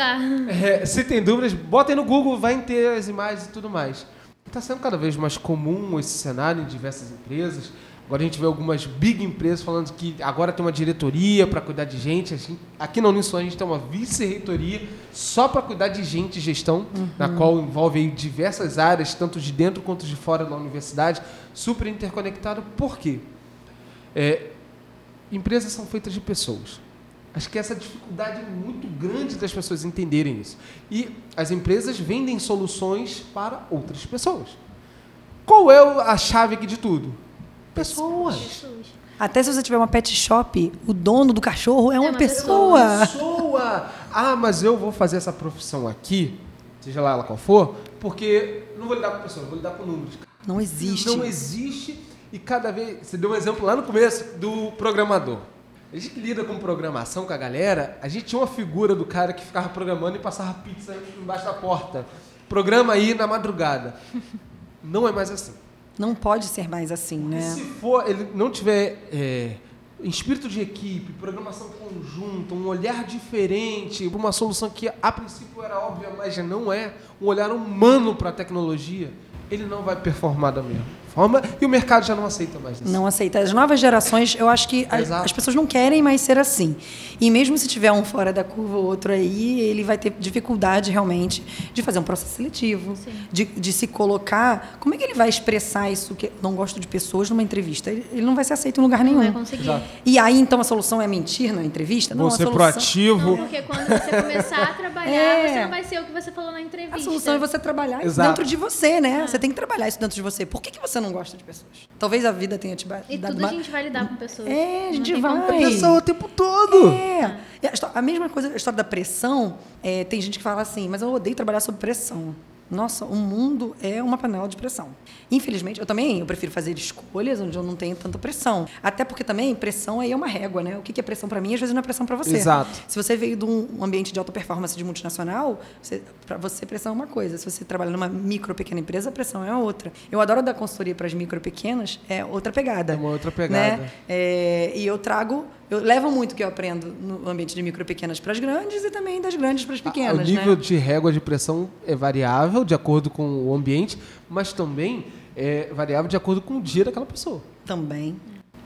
é, se tem dúvidas, botem no Google, vai ter as imagens e tudo mais. Está sendo cada vez mais comum esse cenário em diversas empresas. Agora a gente vê algumas big empresas falando que agora tem uma diretoria para cuidar de gente. Assim, aqui na Unisson a gente tem uma vice-reitoria só para cuidar de gente e gestão, uhum. na qual envolve diversas áreas, tanto de dentro quanto de fora da universidade, super interconectado. Por quê? É, empresas são feitas de pessoas. Acho que essa dificuldade é muito grande das pessoas entenderem isso. E as empresas vendem soluções para outras pessoas. Qual é a chave aqui de tudo? Pessoas. pessoas. Até se você tiver uma pet shop, o dono do cachorro é uma, é uma pessoa. pessoa. Ah, mas eu vou fazer essa profissão aqui, seja lá ela qual for, porque não vou lidar com pessoas, vou lidar com números. Não existe. Não existe e cada vez. Você deu um exemplo lá no começo do programador. A gente lida com programação com a galera, a gente tinha uma figura do cara que ficava programando e passava pizza embaixo da porta. Programa aí na madrugada. Não é mais assim. Não pode ser mais assim, né? E se for, ele não tiver é, espírito de equipe, programação conjunta, um olhar diferente, uma solução que a princípio era óbvia, mas já não é, um olhar humano para a tecnologia, ele não vai performar da mesma forma e o mercado já não aceita mais isso. Não aceita. As novas gerações, eu acho que a, as pessoas não querem mais ser assim. E mesmo se tiver um fora da curva ou outro aí, ele vai ter dificuldade realmente de fazer um processo seletivo, de, de, se colocar. Como é que ele vai expressar isso que não gosto de pessoas numa entrevista? Ele, ele não vai ser aceito em lugar nenhum. Não vai conseguir. Exato. E aí então a solução é mentir na entrevista? Não, ser solução... proativo. Não, porque quando você começar a trabalhar, é. você não vai ser o que você falou na entrevista. A solução é você trabalhar isso dentro de você, né? Ah. Você tem que trabalhar isso dentro de você. Por que, que você não gosta de pessoas? Talvez a vida tenha te E tudo a gente vai lidar com pessoas. É, a gente vai. Pessoa o tempo todo. É. A mesma coisa, a história da pressão, é, tem gente que fala assim, mas eu odeio trabalhar sob pressão. Nossa, o mundo é uma panela de pressão. Infelizmente, eu também eu prefiro fazer escolhas onde eu não tenho tanta pressão. Até porque também pressão aí é uma régua, né? O que é pressão para mim, às vezes não é pressão para você. Exato. Se você veio de um ambiente de alta performance de multinacional, para você pressão é uma coisa. Se você trabalha numa micro pequena empresa, pressão é outra. Eu adoro dar consultoria para as micro pequenas, é outra pegada. É uma outra pegada. Né? É, e eu trago eu levo muito o que eu aprendo no ambiente de micro pequenas para as grandes e também das grandes para as pequenas. O nível né? de régua de pressão é variável de acordo com o ambiente, mas também é variável de acordo com o dia daquela pessoa. Também.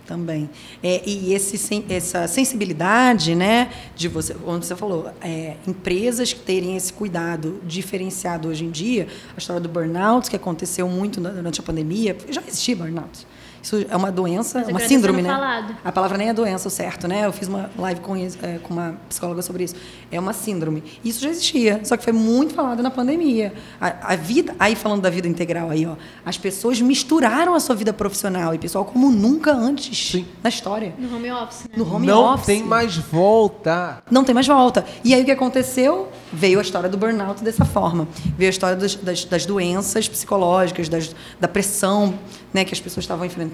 Também. É, e esse, essa sensibilidade, né, de você, onde você falou, é, empresas que terem esse cuidado diferenciado hoje em dia, a história do burnout, que aconteceu muito durante a pandemia, já existia burnout isso é uma doença, uma síndrome, né? Falado. A palavra nem é doença, o certo, né? Eu fiz uma live com, é, com uma psicóloga sobre isso. É uma síndrome. Isso já existia, só que foi muito falado na pandemia. A, a, vida, aí falando da vida integral aí, ó, as pessoas misturaram a sua vida profissional e pessoal como nunca antes Sim. na história. No home office, né? No home não office. tem mais volta. Não tem mais volta. E aí o que aconteceu? Veio a história do burnout dessa forma. Veio a história das, das, das doenças psicológicas, das, da pressão né, que as pessoas estavam enfrentando,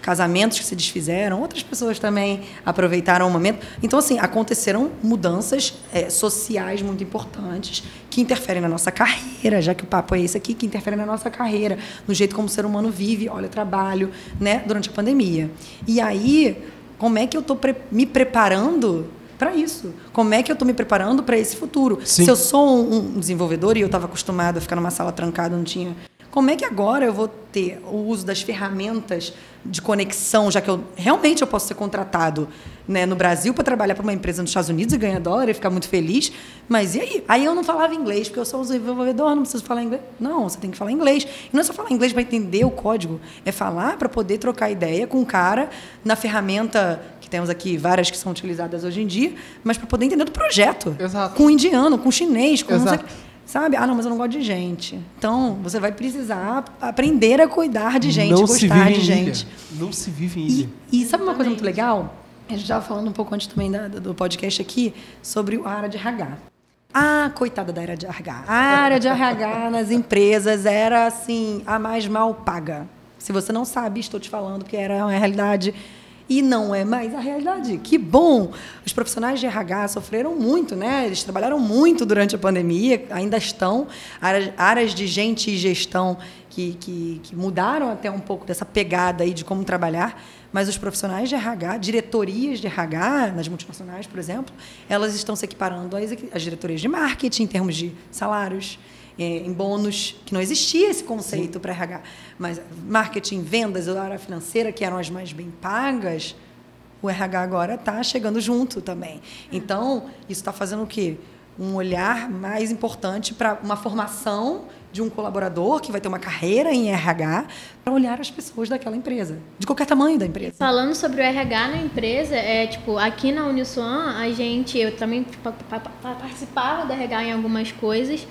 casamentos que se desfizeram, outras pessoas também aproveitaram o momento. Então, assim, aconteceram mudanças é, sociais muito importantes que interferem na nossa carreira, já que o papo é esse aqui, que interferem na nossa carreira, no jeito como o ser humano vive, olha, trabalho, né, durante a pandemia. E aí, como é que eu estou me preparando para isso. Como é que eu estou me preparando para esse futuro? Sim. Se eu sou um, um desenvolvedor e eu estava acostumado a ficar numa sala trancada, não tinha. Como é que agora eu vou ter o uso das ferramentas de conexão, já que eu realmente eu posso ser contratado né, no Brasil para trabalhar para uma empresa nos Estados Unidos e ganhar dólar e ficar muito feliz? Mas e aí? Aí eu não falava inglês, porque eu sou um desenvolvedor, não preciso falar inglês. Não, você tem que falar inglês. E não é só falar inglês para entender o código, é falar para poder trocar ideia com o cara na ferramenta temos aqui várias que são utilizadas hoje em dia, mas para poder entender do projeto. Exato. Com o indiano, com o chinês, com Exato. Sabe? Ah, não, mas eu não gosto de gente. Então, você vai precisar aprender a cuidar de gente, não gostar de gente. Ilha. Não se vive em ilha. E, e sabe uma coisa muito legal? A gente estava falando um pouco antes também da- do podcast aqui sobre a área de RH. Ah, coitada da área de RH. A área de RH nas empresas era, assim, a mais mal paga. Se você não sabe, estou te falando que era uma realidade e não é mais a realidade. Que bom! Os profissionais de RH sofreram muito, né? Eles trabalharam muito durante a pandemia, ainda estão. Áreas, de gente e gestão que, que, que mudaram até um pouco dessa pegada aí de como trabalhar. Mas os profissionais de RH, diretorias de RH, nas multinacionais, por exemplo, elas estão se equiparando às, às diretorias de marketing em termos de salários, em bônus, que não existia esse conceito para RH. Mas marketing, vendas, a área financeira, que eram as mais bem pagas, o RH agora está chegando junto também. Então, isso está fazendo o quê? Um olhar mais importante para uma formação de um colaborador que vai ter uma carreira em RH para olhar as pessoas daquela empresa, de qualquer tamanho da empresa. Falando sobre o RH na empresa, é tipo, aqui na Uniswan, a gente, eu também pa- pa- pa- participava da RH em algumas coisas.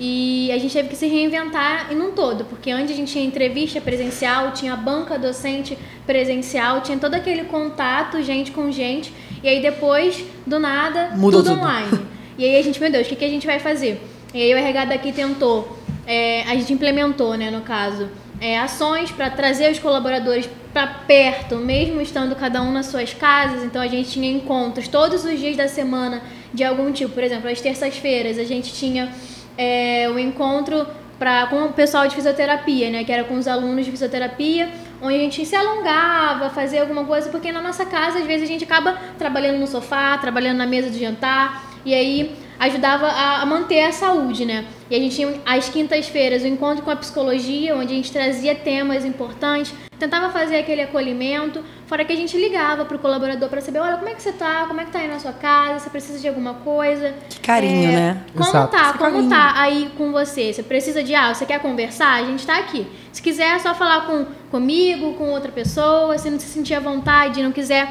E a gente teve que se reinventar em um todo, porque antes a gente tinha entrevista presencial, tinha banca docente presencial, tinha todo aquele contato, gente com gente, e aí depois, do nada, Mudou tudo tudo. online. E aí a gente, meu Deus, o que, que a gente vai fazer? E aí o RH daqui tentou, é, a gente implementou, né, no caso, é, ações para trazer os colaboradores para perto, mesmo estando cada um nas suas casas. Então a gente tinha encontros todos os dias da semana de algum tipo. Por exemplo, às terças-feiras a gente tinha é, um encontro pra, com o pessoal de fisioterapia, né? Que era com os alunos de fisioterapia, onde a gente se alongava, fazia alguma coisa, porque na nossa casa, às vezes, a gente acaba trabalhando no sofá, trabalhando na mesa de jantar, e aí ajudava a, a manter a saúde, né? E a gente tinha às quintas-feiras o encontro com a psicologia, onde a gente trazia temas importantes, tentava fazer aquele acolhimento, fora que a gente ligava para o colaborador para saber, olha, como é que você tá? Como é que tá aí na sua casa? Você precisa de alguma coisa? Que carinho, É, né? Como Exato. tá? Esse Como carinho. tá aí com você? Você precisa de algo? Você quer conversar? A gente tá aqui. Se quiser, é só falar com, comigo, com outra pessoa. Se não se sentir à vontade, não quiser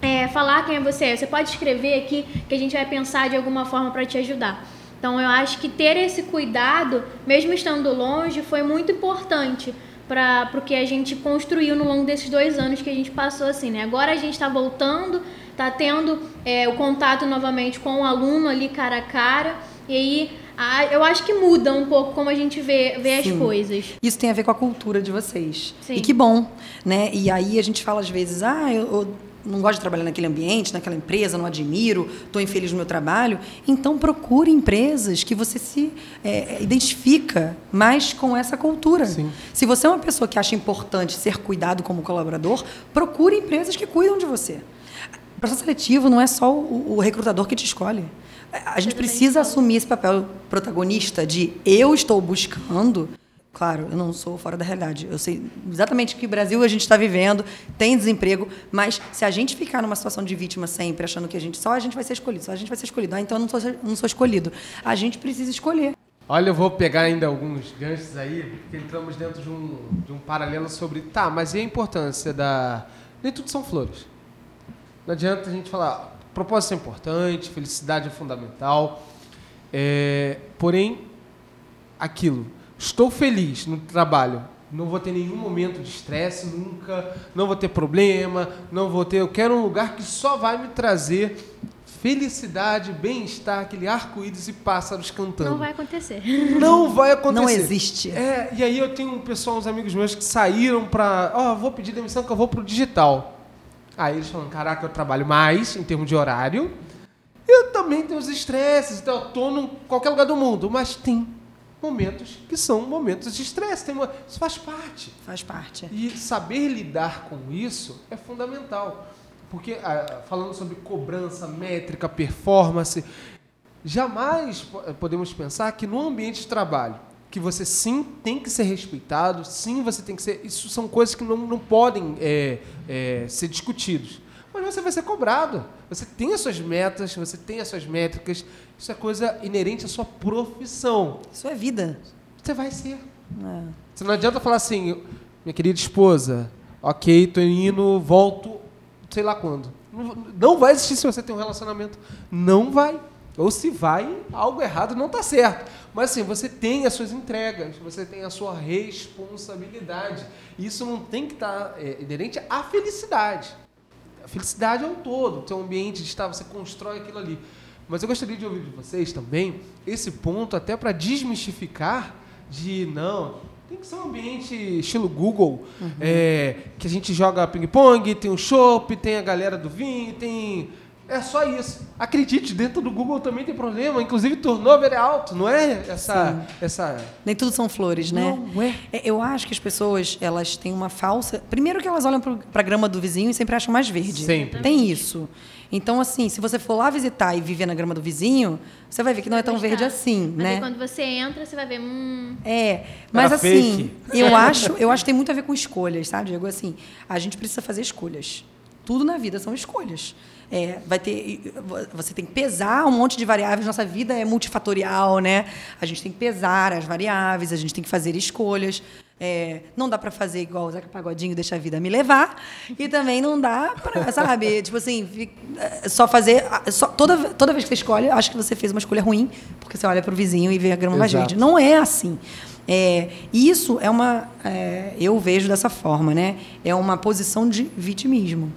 é, falar quem é você, você pode escrever aqui que a gente vai pensar de alguma forma para te ajudar. Então, eu acho que ter esse cuidado, mesmo estando longe, foi muito importante para o que a gente construiu no longo desses dois anos que a gente passou assim, né? Agora a gente está voltando, está tendo é, o contato novamente com o aluno ali cara a cara, e aí a- eu acho que muda um pouco como a gente vê, vê as coisas. Isso tem a ver com a cultura de vocês. Sim. E que bom, né? E aí a gente fala às vezes, ah, eu, eu não gosto de trabalhar naquele ambiente, naquela empresa, não admiro, estou infeliz no meu trabalho. Então procure empresas que você se é, identifica mais com essa cultura. Sim. Se você é uma pessoa que acha importante ser cuidado como colaborador, procure empresas que cuidam de você. O processo seletivo não é só o, o recrutador que te escolhe. A gente precisa assumir esse papel protagonista de eu estou buscando. Claro, eu não sou fora da realidade. Eu sei exatamente que Brasil a gente está vivendo, tem desemprego, mas se a gente ficar numa situação de vítima sempre, achando que a gente só a gente vai ser escolhido, só a gente vai ser escolhido, ah, então eu não sou, não sou escolhido. A gente precisa escolher. Olha, eu vou pegar ainda alguns ganchos aí, porque entramos dentro de um, de um paralelo sobre. Tá, mas e a importância da. Nem tudo são flores. Não adianta a gente falar. Propósito é importante, felicidade é fundamental. É, porém, aquilo. Estou feliz no trabalho, não vou ter nenhum momento de estresse nunca, não vou ter problema, não vou ter. Eu quero um lugar que só vai me trazer felicidade, bem-estar, aquele arco-íris e pássaros cantando. Não vai acontecer. Não vai acontecer. Não existe. É, e aí eu tenho um pessoal, uns amigos meus que saíram pra. Ó, vou pedir demissão que eu vou pro digital. Aí eles falam, caraca, eu trabalho mais em termos de horário. Eu também tenho os estresses, então eu tô em qualquer lugar do mundo, mas tem momentos que são momentos de estresse. Tem uma, isso faz parte. Faz parte. E saber lidar com isso é fundamental. Porque, ah, falando sobre cobrança, métrica, performance, jamais po- podemos pensar que no ambiente de trabalho, que você sim tem que ser respeitado, sim você tem que ser. Isso são coisas que não, não podem é, é, ser discutidos. Mas você vai ser cobrado. Você tem as suas metas, você tem as suas métricas. Isso é coisa inerente à sua profissão. Isso é vida. Você vai ser. É. Você não adianta falar assim, minha querida esposa, ok, tô indo, volto, sei lá quando. Não, vai existir se você tem um relacionamento. Não vai. Ou se vai, algo errado não está certo. Mas assim, você tem as suas entregas, você tem a sua responsabilidade. Isso não tem que estar é, inerente à felicidade. A felicidade é um todo, o seu ambiente de estar, você constrói aquilo ali. Mas eu gostaria de ouvir de vocês também esse ponto, até para desmistificar de não, tem que ser um ambiente estilo Google, é, que a gente joga ping-pong, tem o chopp, tem a galera do vinho, tem. É só isso. Acredite, dentro do Google também tem problema, inclusive turnover é alto, não é? Essa. essa... Nem tudo são flores, né? Não é. É, Eu acho que as pessoas, elas têm uma falsa... Primeiro que elas olham para a grama do vizinho e sempre acham mais verde. Sempre. Tem isso. Então, assim, se você for lá visitar e viver na grama do vizinho, você vai ver que não é tão verde assim, Mas aí né? quando você entra, você vai ver, hum, É, mas Era assim, fake. eu acho, eu acho que tem muito a ver com escolhas, sabe, Diego? Assim, a gente precisa fazer escolhas. Tudo na vida são escolhas. É, vai ter, você tem que pesar um monte de variáveis. Nossa vida é multifatorial, né? A gente tem que pesar as variáveis, a gente tem que fazer escolhas. É, não dá para fazer igual o Zeca Pagodinho, deixa a vida me levar. E também não dá para, sabe? tipo assim, é, só fazer. Só, toda, toda vez que você escolhe, acho que você fez uma escolha ruim, porque você olha para o vizinho e vê a grama mais verde. Não é assim. É, isso é uma. é, eu vejo dessa forma, né? É uma posição de vitimismo.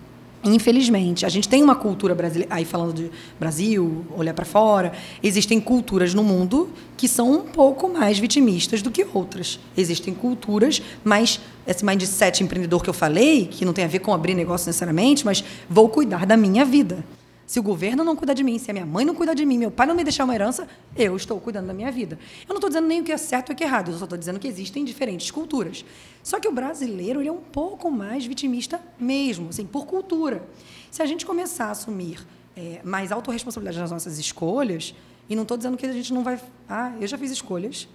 Infelizmente, a gente tem uma cultura brasileira, aí falando de Brasil, olhar para fora, existem culturas no mundo que são um pouco mais vitimistas do que outras. Existem culturas, mas esse mindset empreendedor que eu falei, que não tem a ver com abrir negócio necessariamente, mas vou cuidar da minha vida. Se o governo não cuida de mim, se a minha mãe não cuida de mim, meu pai não me deixar uma herança, eu estou cuidando da minha vida. Eu não estou dizendo nem o que é certo e o que é errado, eu só estou dizendo que existem diferentes culturas. Só que o brasileiro ele é um pouco mais vitimista mesmo, assim, por cultura. Se a gente começar a assumir é, mais autorresponsabilidade nas nossas escolhas, e não estou dizendo que a gente não vai. Ah, eu já fiz escolhas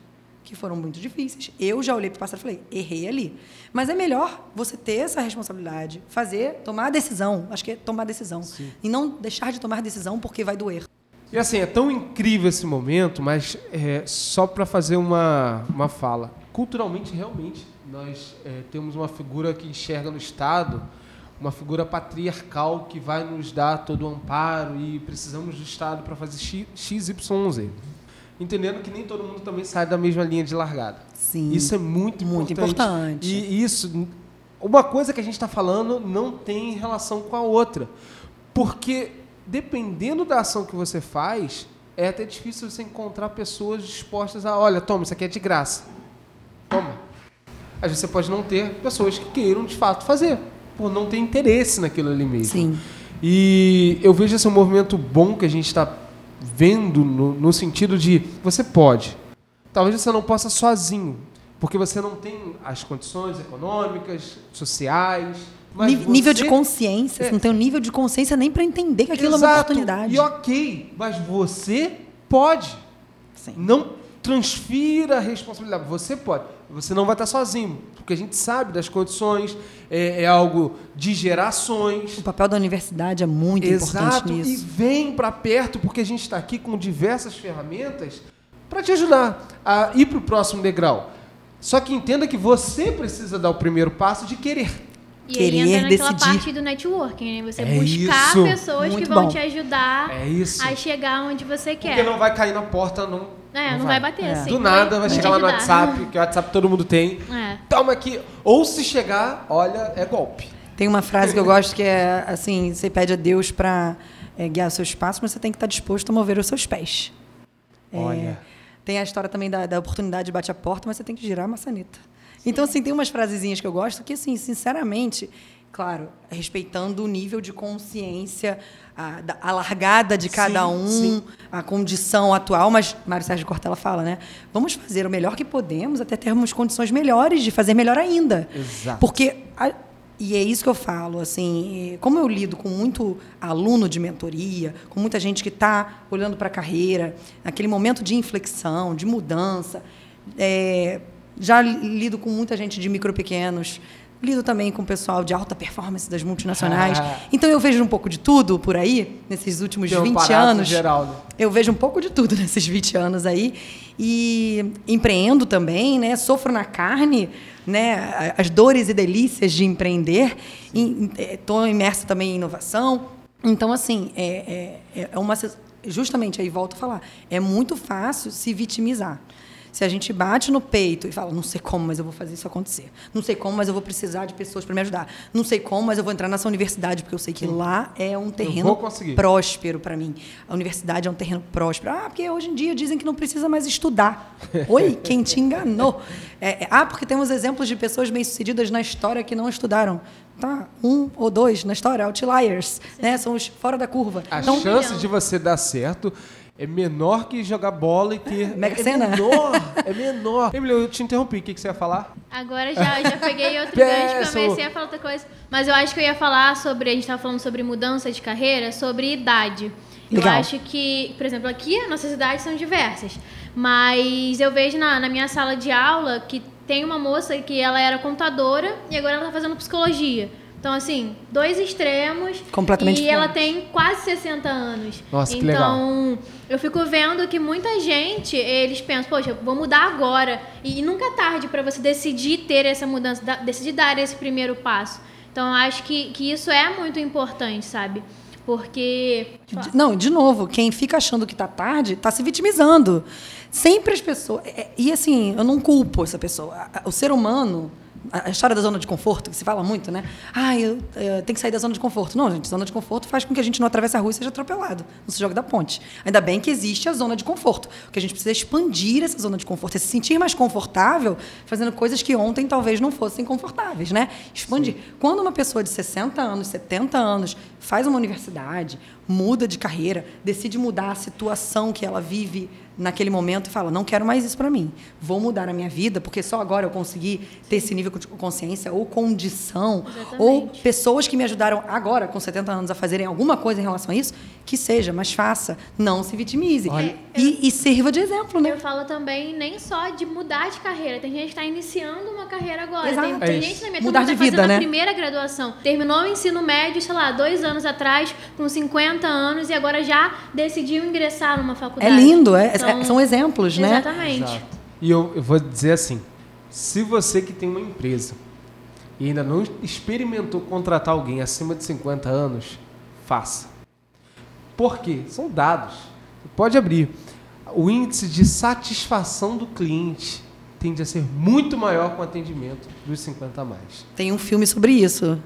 que foram muito difíceis. Eu já olhei para o passado e falei, errei ali. Mas é melhor você ter essa responsabilidade, fazer, tomar a decisão. Acho que é tomar a decisão. E não deixar de tomar decisão porque vai doer. E assim, é tão incrível esse momento, mas é, só para fazer uma, uma fala. Culturalmente, realmente, nós é, temos uma figura que enxerga no Estado, uma figura patriarcal que vai nos dar todo o amparo e precisamos do Estado para fazer X, X, Y, Z. Entendendo que nem todo mundo também sai da mesma linha de largada. Sim. Isso é muito, Muito importante. E isso, uma coisa que a gente está falando não tem relação com a outra. Porque dependendo da ação que você faz, é até difícil você encontrar pessoas dispostas a, olha, toma, isso aqui é de graça. Toma. Às vezes você pode não ter pessoas que queiram de fato fazer, por não ter interesse naquilo ali mesmo. Sim. E eu vejo esse movimento bom que a gente está vendo no, no sentido de você pode. Talvez você não possa sozinho, porque você não tem as condições econômicas, sociais. Mas Ni- nível de você- consciência. É. Você não tem um nível de consciência nem para entender que aquilo é uma Exato. oportunidade. E ok, mas você pode. Sim. Não transfira a responsabilidade. Você pode. Você não vai estar sozinho, porque a gente sabe das condições, é, é algo de gerações. O papel da universidade é muito Exato, importante e nisso. vem para perto, porque a gente está aqui com diversas ferramentas para te ajudar a ir para o próximo degrau. Só que entenda que você precisa dar o primeiro passo de querer. E aí Querer entra naquela decidir. parte do networking, né? Você É buscar isso. pessoas Muito que vão bom. te ajudar É isso. a chegar onde você quer. Porque não vai cair na porta, não. É, não, vai bater É. assim. Do nada vai te chegar lá no. WhatsApp, que o WhatsApp todo mundo tem. É. É. toma aqui. Ou se chegar, olha, é golpe. Tem uma frase que eu gosto que é assim: você pede a Deus para guiar os seus passos, mas você tem que estar disposto a mover os seus pés. É, Olha. tem a história também da, da oportunidade de bate a porta, mas você tem que girar a maçaneta. Então, assim, tem umas frasezinhas que eu gosto que, assim, sinceramente, claro, respeitando o nível de consciência, a, da- a largada de cada Sim, um, sim. a condição atual, mas Mário Sérgio Cortella fala, né? Vamos fazer o melhor que podemos até termos condições melhores de fazer melhor ainda. Exato. Porque a- e é isso que eu falo, assim, como eu lido com muito aluno de mentoria, com muita gente que está olhando para a carreira, naquele momento de inflexão, de mudança, eh, já li- lido com muita gente de micro pequenos, lido também com o pessoal de alta performance das multinacionais. Ah. Então eu vejo um pouco de tudo por aí, nesses últimos um 20 aparato anos. geral, né? Eu vejo um pouco de tudo nesses 20 anos aí. E empreendo também, né? Sofro na carne, né? As dores e delícias de empreender. Estou imersa também em inovação. Então, assim, é, é, é uma... Justamente, aí volto a falar, é muito fácil se vitimizar. Se a gente bate no peito e fala, não sei como, mas eu vou fazer isso acontecer. Não sei como, mas eu vou precisar de pessoas para me ajudar. Não sei como, mas eu vou entrar nessa universidade, porque eu sei que lá é um terreno próspero para mim. A universidade é um terreno próspero. Ah, porque hoje em dia dizem que não precisa mais estudar. Oi, quem te enganou? É, é, ah, porque temos exemplos de pessoas bem-sucedidas na história que não estudaram. Tá, um ou dois na história, outliers, né? São os fora da curva. A Então, chance de você dar certo é menor que jogar bola e ter. Mega é Sena. menor, é menor. Emílio, eu te interrompi. O que, que você ia falar? Agora já, já peguei outro gancho, comecei a falar outra coisa. Mas eu acho que eu ia falar sobre, a gente estava falando sobre mudança de carreira, sobre idade. Legal. Eu acho que, por exemplo, aqui as nossas idades são diversas. Mas eu vejo na, na minha sala de aula que tem uma moça que ela era contadora e agora ela está fazendo psicologia. Então, assim, dois extremos. Completamente E ela tem quase 60 anos. Nossa, que então, legal. então, eu fico vendo que muita gente, eles pensam, poxa, vou mudar agora. E, e nunca é tarde para você decidir ter essa mudança, da- decidir dar esse primeiro passo. Então, eu acho que, que isso é muito importante, sabe? Porque. De- Não, de novo, quem fica achando que tá tarde, tá se vitimizando. Sempre as pessoas. é- é- E assim, eu não culpo essa pessoa. O ser humano. A história da zona de conforto, que se fala muito, né? Ah, eu, eh, tenho que sair da zona de conforto. Não, gente, zona de conforto faz com que a gente não atravesse a rua e seja atropelado. Não se joga da ponte. Ainda bem que existe a zona de conforto. O que a gente precisa expandir essa zona de conforto, é se sentir mais confortável fazendo coisas que ontem talvez não fossem confortáveis, né? Expandir. Quando uma pessoa de 60 anos, 70 anos faz uma universidade, muda de carreira, decide mudar a situação que ela vive naquele momento e fala: não quero mais isso para mim. Vou mudar a minha vida porque só agora eu consegui ter esse nível de consciência ou condição ou Exatamente. pessoas que me ajudaram agora com 70 anos a fazerem alguma coisa em relação a isso, que seja, mas faça, não se vitimize Olha- e, e sirva de exemplo, né? Eu falo também nem só de mudar de carreira. Tem gente que está iniciando uma carreira agora. Exato. Tem, É tem isso. gente na minha Mudar de tá vida, fazendo né? a primeira graduação. Terminou o ensino médio, sei lá, dois anos atrás, com 50 anos, e agora já decidiu ingressar numa É faculdade. lindo, é- é- Então, são exemplos, né? Exatamente. Exato. E eu, eu vou dizer assim: se você que tem uma empresa e ainda não experimentou contratar alguém acima de 50 anos, faça. Por quê? São dados. Você pode abrir. O índice de satisfação do cliente tende a ser muito maior com o atendimento dos 50 a mais. Tem um filme sobre isso.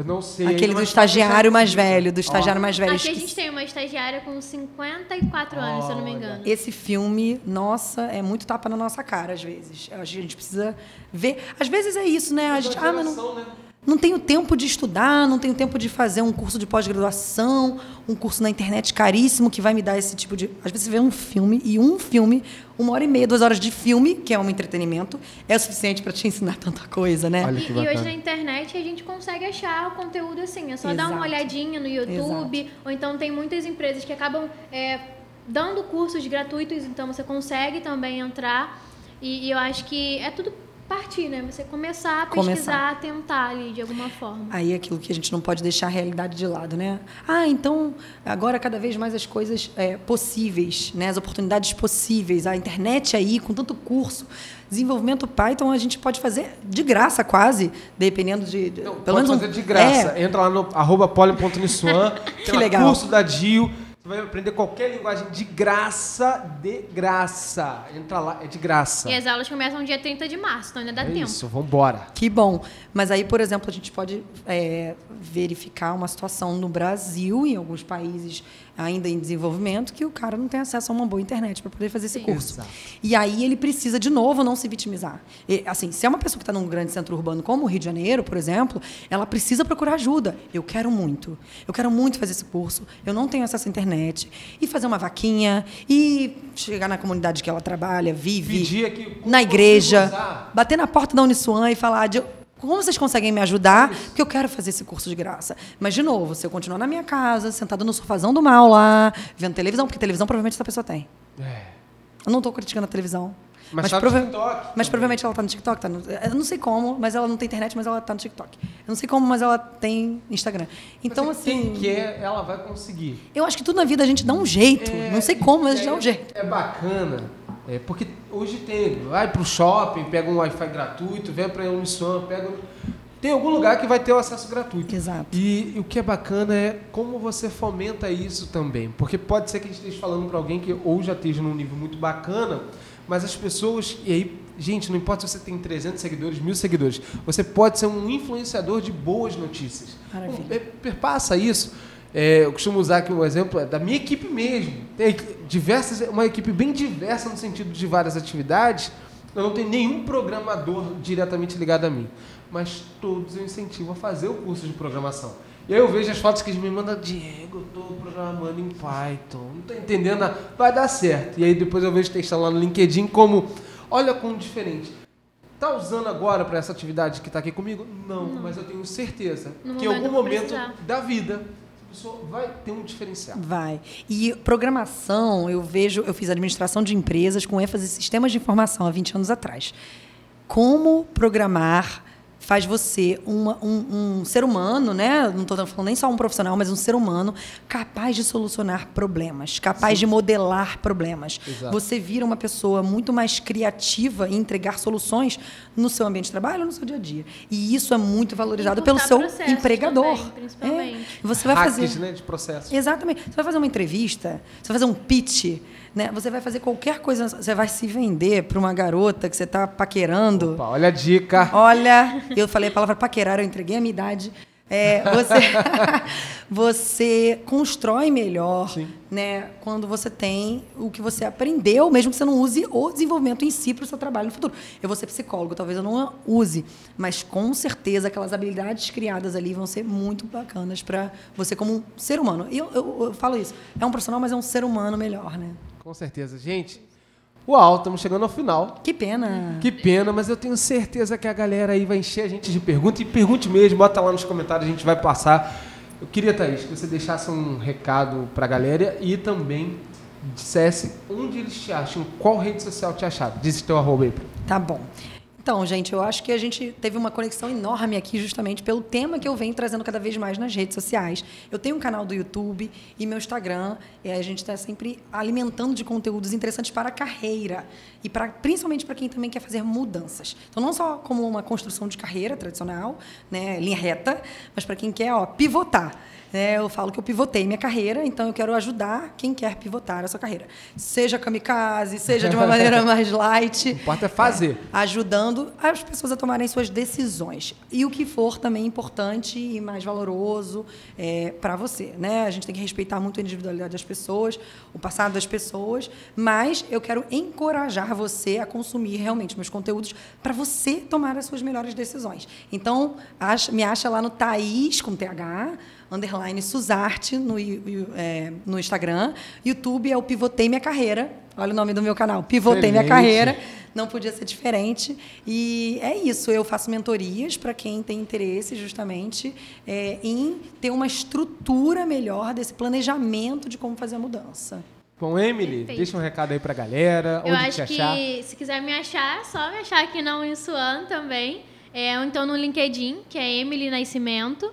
Eu não sei. Aquele do estagiário mais velho, do estagiário mais velho. Aqui a gente tem uma estagiária com 54 anos, se eu não me Olha. engano. Esse filme, nossa, é muito tapa na nossa cara, às vezes. A gente precisa ver. Às vezes é isso, né? A gente, ah, mas não, né? Não tenho tempo de estudar, não tenho tempo de fazer um curso de pós-graduação, um curso na internet caríssimo que vai me dar esse tipo de. Às vezes você vê um filme e um filme, uma hora e meia, duas horas de filme, que é um entretenimento, é o suficiente para te ensinar tanta coisa, né? Olha E, e hoje na internet a gente consegue achar o conteúdo assim, é só dar uma Exato. olhadinha no YouTube, ou então tem muitas empresas que acabam é, dando cursos gratuitos, então você consegue também entrar. E, e eu acho que é tudo partir, né? Você começar a Começar. pesquisar, tentar ali de alguma forma. Aí é aquilo que a gente não pode deixar a realidade de lado, né? Ah, então agora cada vez mais as coisas é, possíveis, né? As oportunidades possíveis, a internet aí com tanto curso, desenvolvimento Python a gente pode fazer de graça quase, dependendo de, de- Não, pelo pode menos um- fazer de graça. É, Entra lá no arroba poli.nissuan, Que legal. curso da DIO. Você vai aprender qualquer linguagem de graça, de graça. Entra lá, é de graça. E as aulas começam dia 30 de março, então ainda dá é tempo. isso, vambora. Que bom. Mas aí, por exemplo, a gente pode é, verificar uma situação no Brasil, em alguns países ainda em desenvolvimento, que o cara não tem acesso a uma boa internet para poder fazer esse Sim. curso. Exato. E aí ele precisa, de novo, não se vitimizar. E, assim, se é uma pessoa que está num grande centro urbano como o Rio de Janeiro, por exemplo, ela precisa procurar ajuda. Eu quero muito. Eu quero muito fazer esse curso. Eu não tenho acesso à internet. E fazer uma vaquinha. E chegar na comunidade que ela trabalha, vive Pedir aqui. na igreja, bater na porta da Uniswan e falar de como vocês conseguem me ajudar, porque eu quero fazer esse curso de graça. Mas, de novo, se eu continuar na minha casa, sentada no sofazão do mal lá, vendo televisão, porque televisão provavelmente essa pessoa tem. É. Eu não estou criticando a televisão. Mas tá no prova- TikTok mas provavelmente ela está no TikTok. Tá no- eu não sei como, mas ela não tem internet, mas ela está no TikTok. Eu não sei como, mas ela tem Instagram. Então, Mas assim. Quem quer, ela vai conseguir. Eu acho que tudo na vida a gente dá um jeito. É, não sei como, mas a gente é, dá um jeito. É bacana, é, porque hoje tem, vai pro shopping, pega um Wi-Fi gratuito, vem pra Uniswan, pega. Tem algum lugar que vai ter o acesso gratuito. Exato. E, e o que é bacana é como você fomenta isso também. Porque pode ser que a gente esteja falando para alguém que ou já esteja num nível muito bacana, mas as pessoas. E aí, gente, não importa se você tem 300 seguidores, mil seguidores, você pode ser um influenciador de boas notícias. Maravilha. É, perpassa isso. É, eu costumo usar aqui um exemplo é da minha equipe mesmo. Tem diversas, uma equipe bem diversa no sentido de várias atividades. Eu não tenho nenhum programador diretamente ligado a mim, mas todos eu incentivo a fazer o curso de programação. E aí eu vejo as fotos que eles me mandam, Diego, eu tô programando em Python, não tô entendendo, nada. vai dar certo. E aí depois eu vejo testando lá no LinkedIn como, olha como diferente. Tá usando agora para essa atividade que está aqui comigo? Não, mas eu tenho certeza No que em algum momento da vida pessoa vai ter um diferencial. Vai. E programação, eu vejo, eu fiz administração de empresas com ênfase em sistemas de informação há 20 anos atrás. Como programar faz você uma- um, um ser humano, né? Não estou falando nem só um profissional, mas um ser humano capaz de solucionar problemas, capaz de modelar problemas. Exato. Você vira uma pessoa muito mais criativa em entregar soluções no seu ambiente de trabalho, no seu dia a dia. E isso é muito valorizado pelo seu empregador. também, principalmente. É. Você vai Hacks, fazer né, de processo. Exatamente. Você vai fazer uma entrevista, você vai fazer um pitch, né? Você vai fazer qualquer coisa, você vai se vender para uma garota que você está paquerando. Opa, olha a dica. Olha, eu falei a palavra paquerar, eu entreguei a minha idade. É, você, você constrói melhor, Sim. né? Quando você tem o que você aprendeu, mesmo que você não use o desenvolvimento em si para o seu trabalho no futuro. Eu vou ser psicólogo, talvez eu não use, mas com certeza aquelas habilidades criadas ali vão ser muito bacanas para você como um ser humano. E eu, eu, eu falo isso, é um profissional, mas é um ser humano melhor, né? Com certeza. Gente, uau, estamos chegando ao final. Que pena. Que pena, mas eu tenho certeza que a galera aí vai encher a gente de perguntas. E pergunte mesmo, bota lá nos comentários, a gente vai passar. Eu queria, Thaís, que você deixasse um recado pra galera e também dissesse onde eles te acham, qual rede social te acharam. Diz teu arroba aí. Tá bom. Então, gente, eu acho que a gente teve uma conexão enorme aqui justamente pelo tema que eu venho trazendo cada vez mais nas redes sociais. Eu tenho um canal do YouTube e meu Instagram, e a gente está sempre alimentando de conteúdos interessantes para a carreira e para principalmente para quem também quer fazer mudanças. Então, não só como uma construção de carreira tradicional, né, linha reta, mas para quem quer ó, pivotar. Né? eu falo que eu pivotei minha carreira, então eu quero ajudar quem quer pivotar a sua carreira. Seja kamikaze, seja de uma maneira mais light. O importa é fazer. ajudando as pessoas a tomarem suas decisões. E o que for também importante e mais valoroso para você. Né? A gente tem que respeitar muito a individualidade das pessoas, o passado das pessoas, mas eu quero encorajar você a consumir realmente meus conteúdos para você tomar as suas melhores decisões. Então, me acha lá no Thaís, com TH, underline Suzarte, no, é, no Instagram. YouTube é o Pivotei Minha Carreira. Olha o nome do meu canal, Pivotei Minha Excelente. Carreira não podia ser diferente. E é isso, eu faço mentorias para quem tem interesse justamente é, em ter uma estrutura melhor desse planejamento de como fazer a mudança. Bom, Emily, Perfeito. deixa um recado aí pra galera, Eu onde acho te achar. que se quiser me achar, é só me achar aqui na Uniswan também. É, ou então no LinkedIn, que é Emily Nascimento.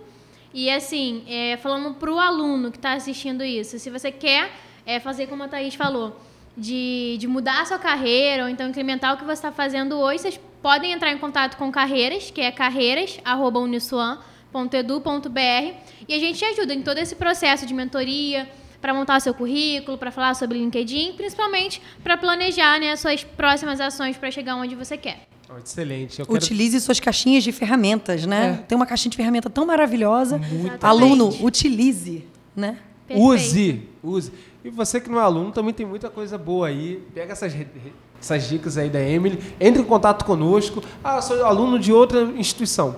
E assim, é, falando pro aluno que está assistindo isso, se você quer é, fazer como a Thaís falou, de, de mudar a sua carreira, ou então incrementar o que você está fazendo hoje, vocês podem entrar em contato com Carreiras, que é carreiras.uniswan.edu.br e a gente te ajuda em todo esse processo de mentoria, para montar o seu currículo, para falar sobre LinkedIn, principalmente para planejar né, as suas próximas ações para chegar onde você quer. Oh, excelente. Eu quero... Utilize suas caixinhas de ferramentas, né? É. Tem uma caixinha de ferramenta tão maravilhosa. Exatamente. Aluno, utilize, né? Perfeito. Use, use. E você que não é aluno também tem muita coisa boa aí. Pega essas, essas dicas aí da Emily, entre em contato conosco. Ah, sou aluno de outra instituição.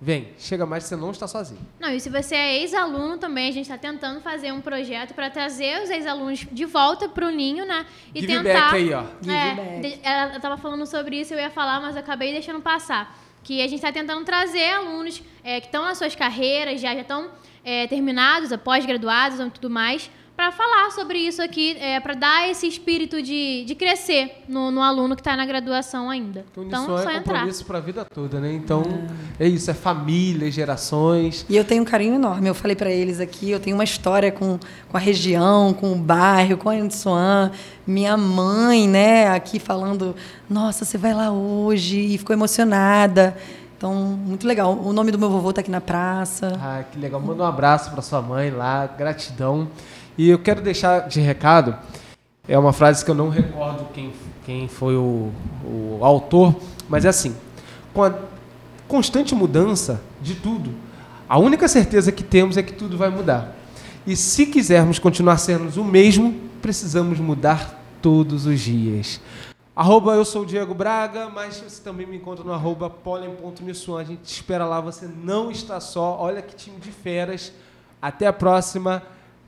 Vem, chega mais que você não está sozinho. Não, e se você é ex-aluno também, a gente está tentando fazer um projeto para trazer os ex-alunos de volta para o ninho, né? E Give tentar. back aí, ó. Give É, back. ela estava falando sobre isso, eu ia falar, mas acabei deixando passar. Que a gente está tentando trazer alunos é, que estão nas suas carreiras, já já estão é, terminados, pós-graduados e tudo mais, para falar sobre isso aqui, é, para dar esse espírito de, de crescer no, no aluno que está na graduação ainda. Então, Uniswan só é entrar. compromisso para a vida toda, né? Então, é isso, é família, gerações. E eu tenho um carinho enorme. Eu falei para eles aqui, eu tenho uma história com, com a região, com o bairro, com a Ansuan. Minha mãe, né, aqui falando, nossa, você vai lá hoje, e ficou emocionada. Então, muito legal. O nome do meu vovô está aqui na praça. Ah, que legal. Manda um abraço para sua mãe lá, gratidão. E eu quero deixar de recado, é uma frase que eu não recordo quem, quem foi o, o autor, mas é assim, com a constante mudança de tudo, a única certeza que temos é que tudo vai mudar. E se quisermos continuar sendo o mesmo, precisamos mudar todos os dias. Arroba eu sou o Diego Braga, mas você também me encontra no arroba polen.missuan. A gente te espera lá, você não está só. Olha que time de feras. Até a próxima.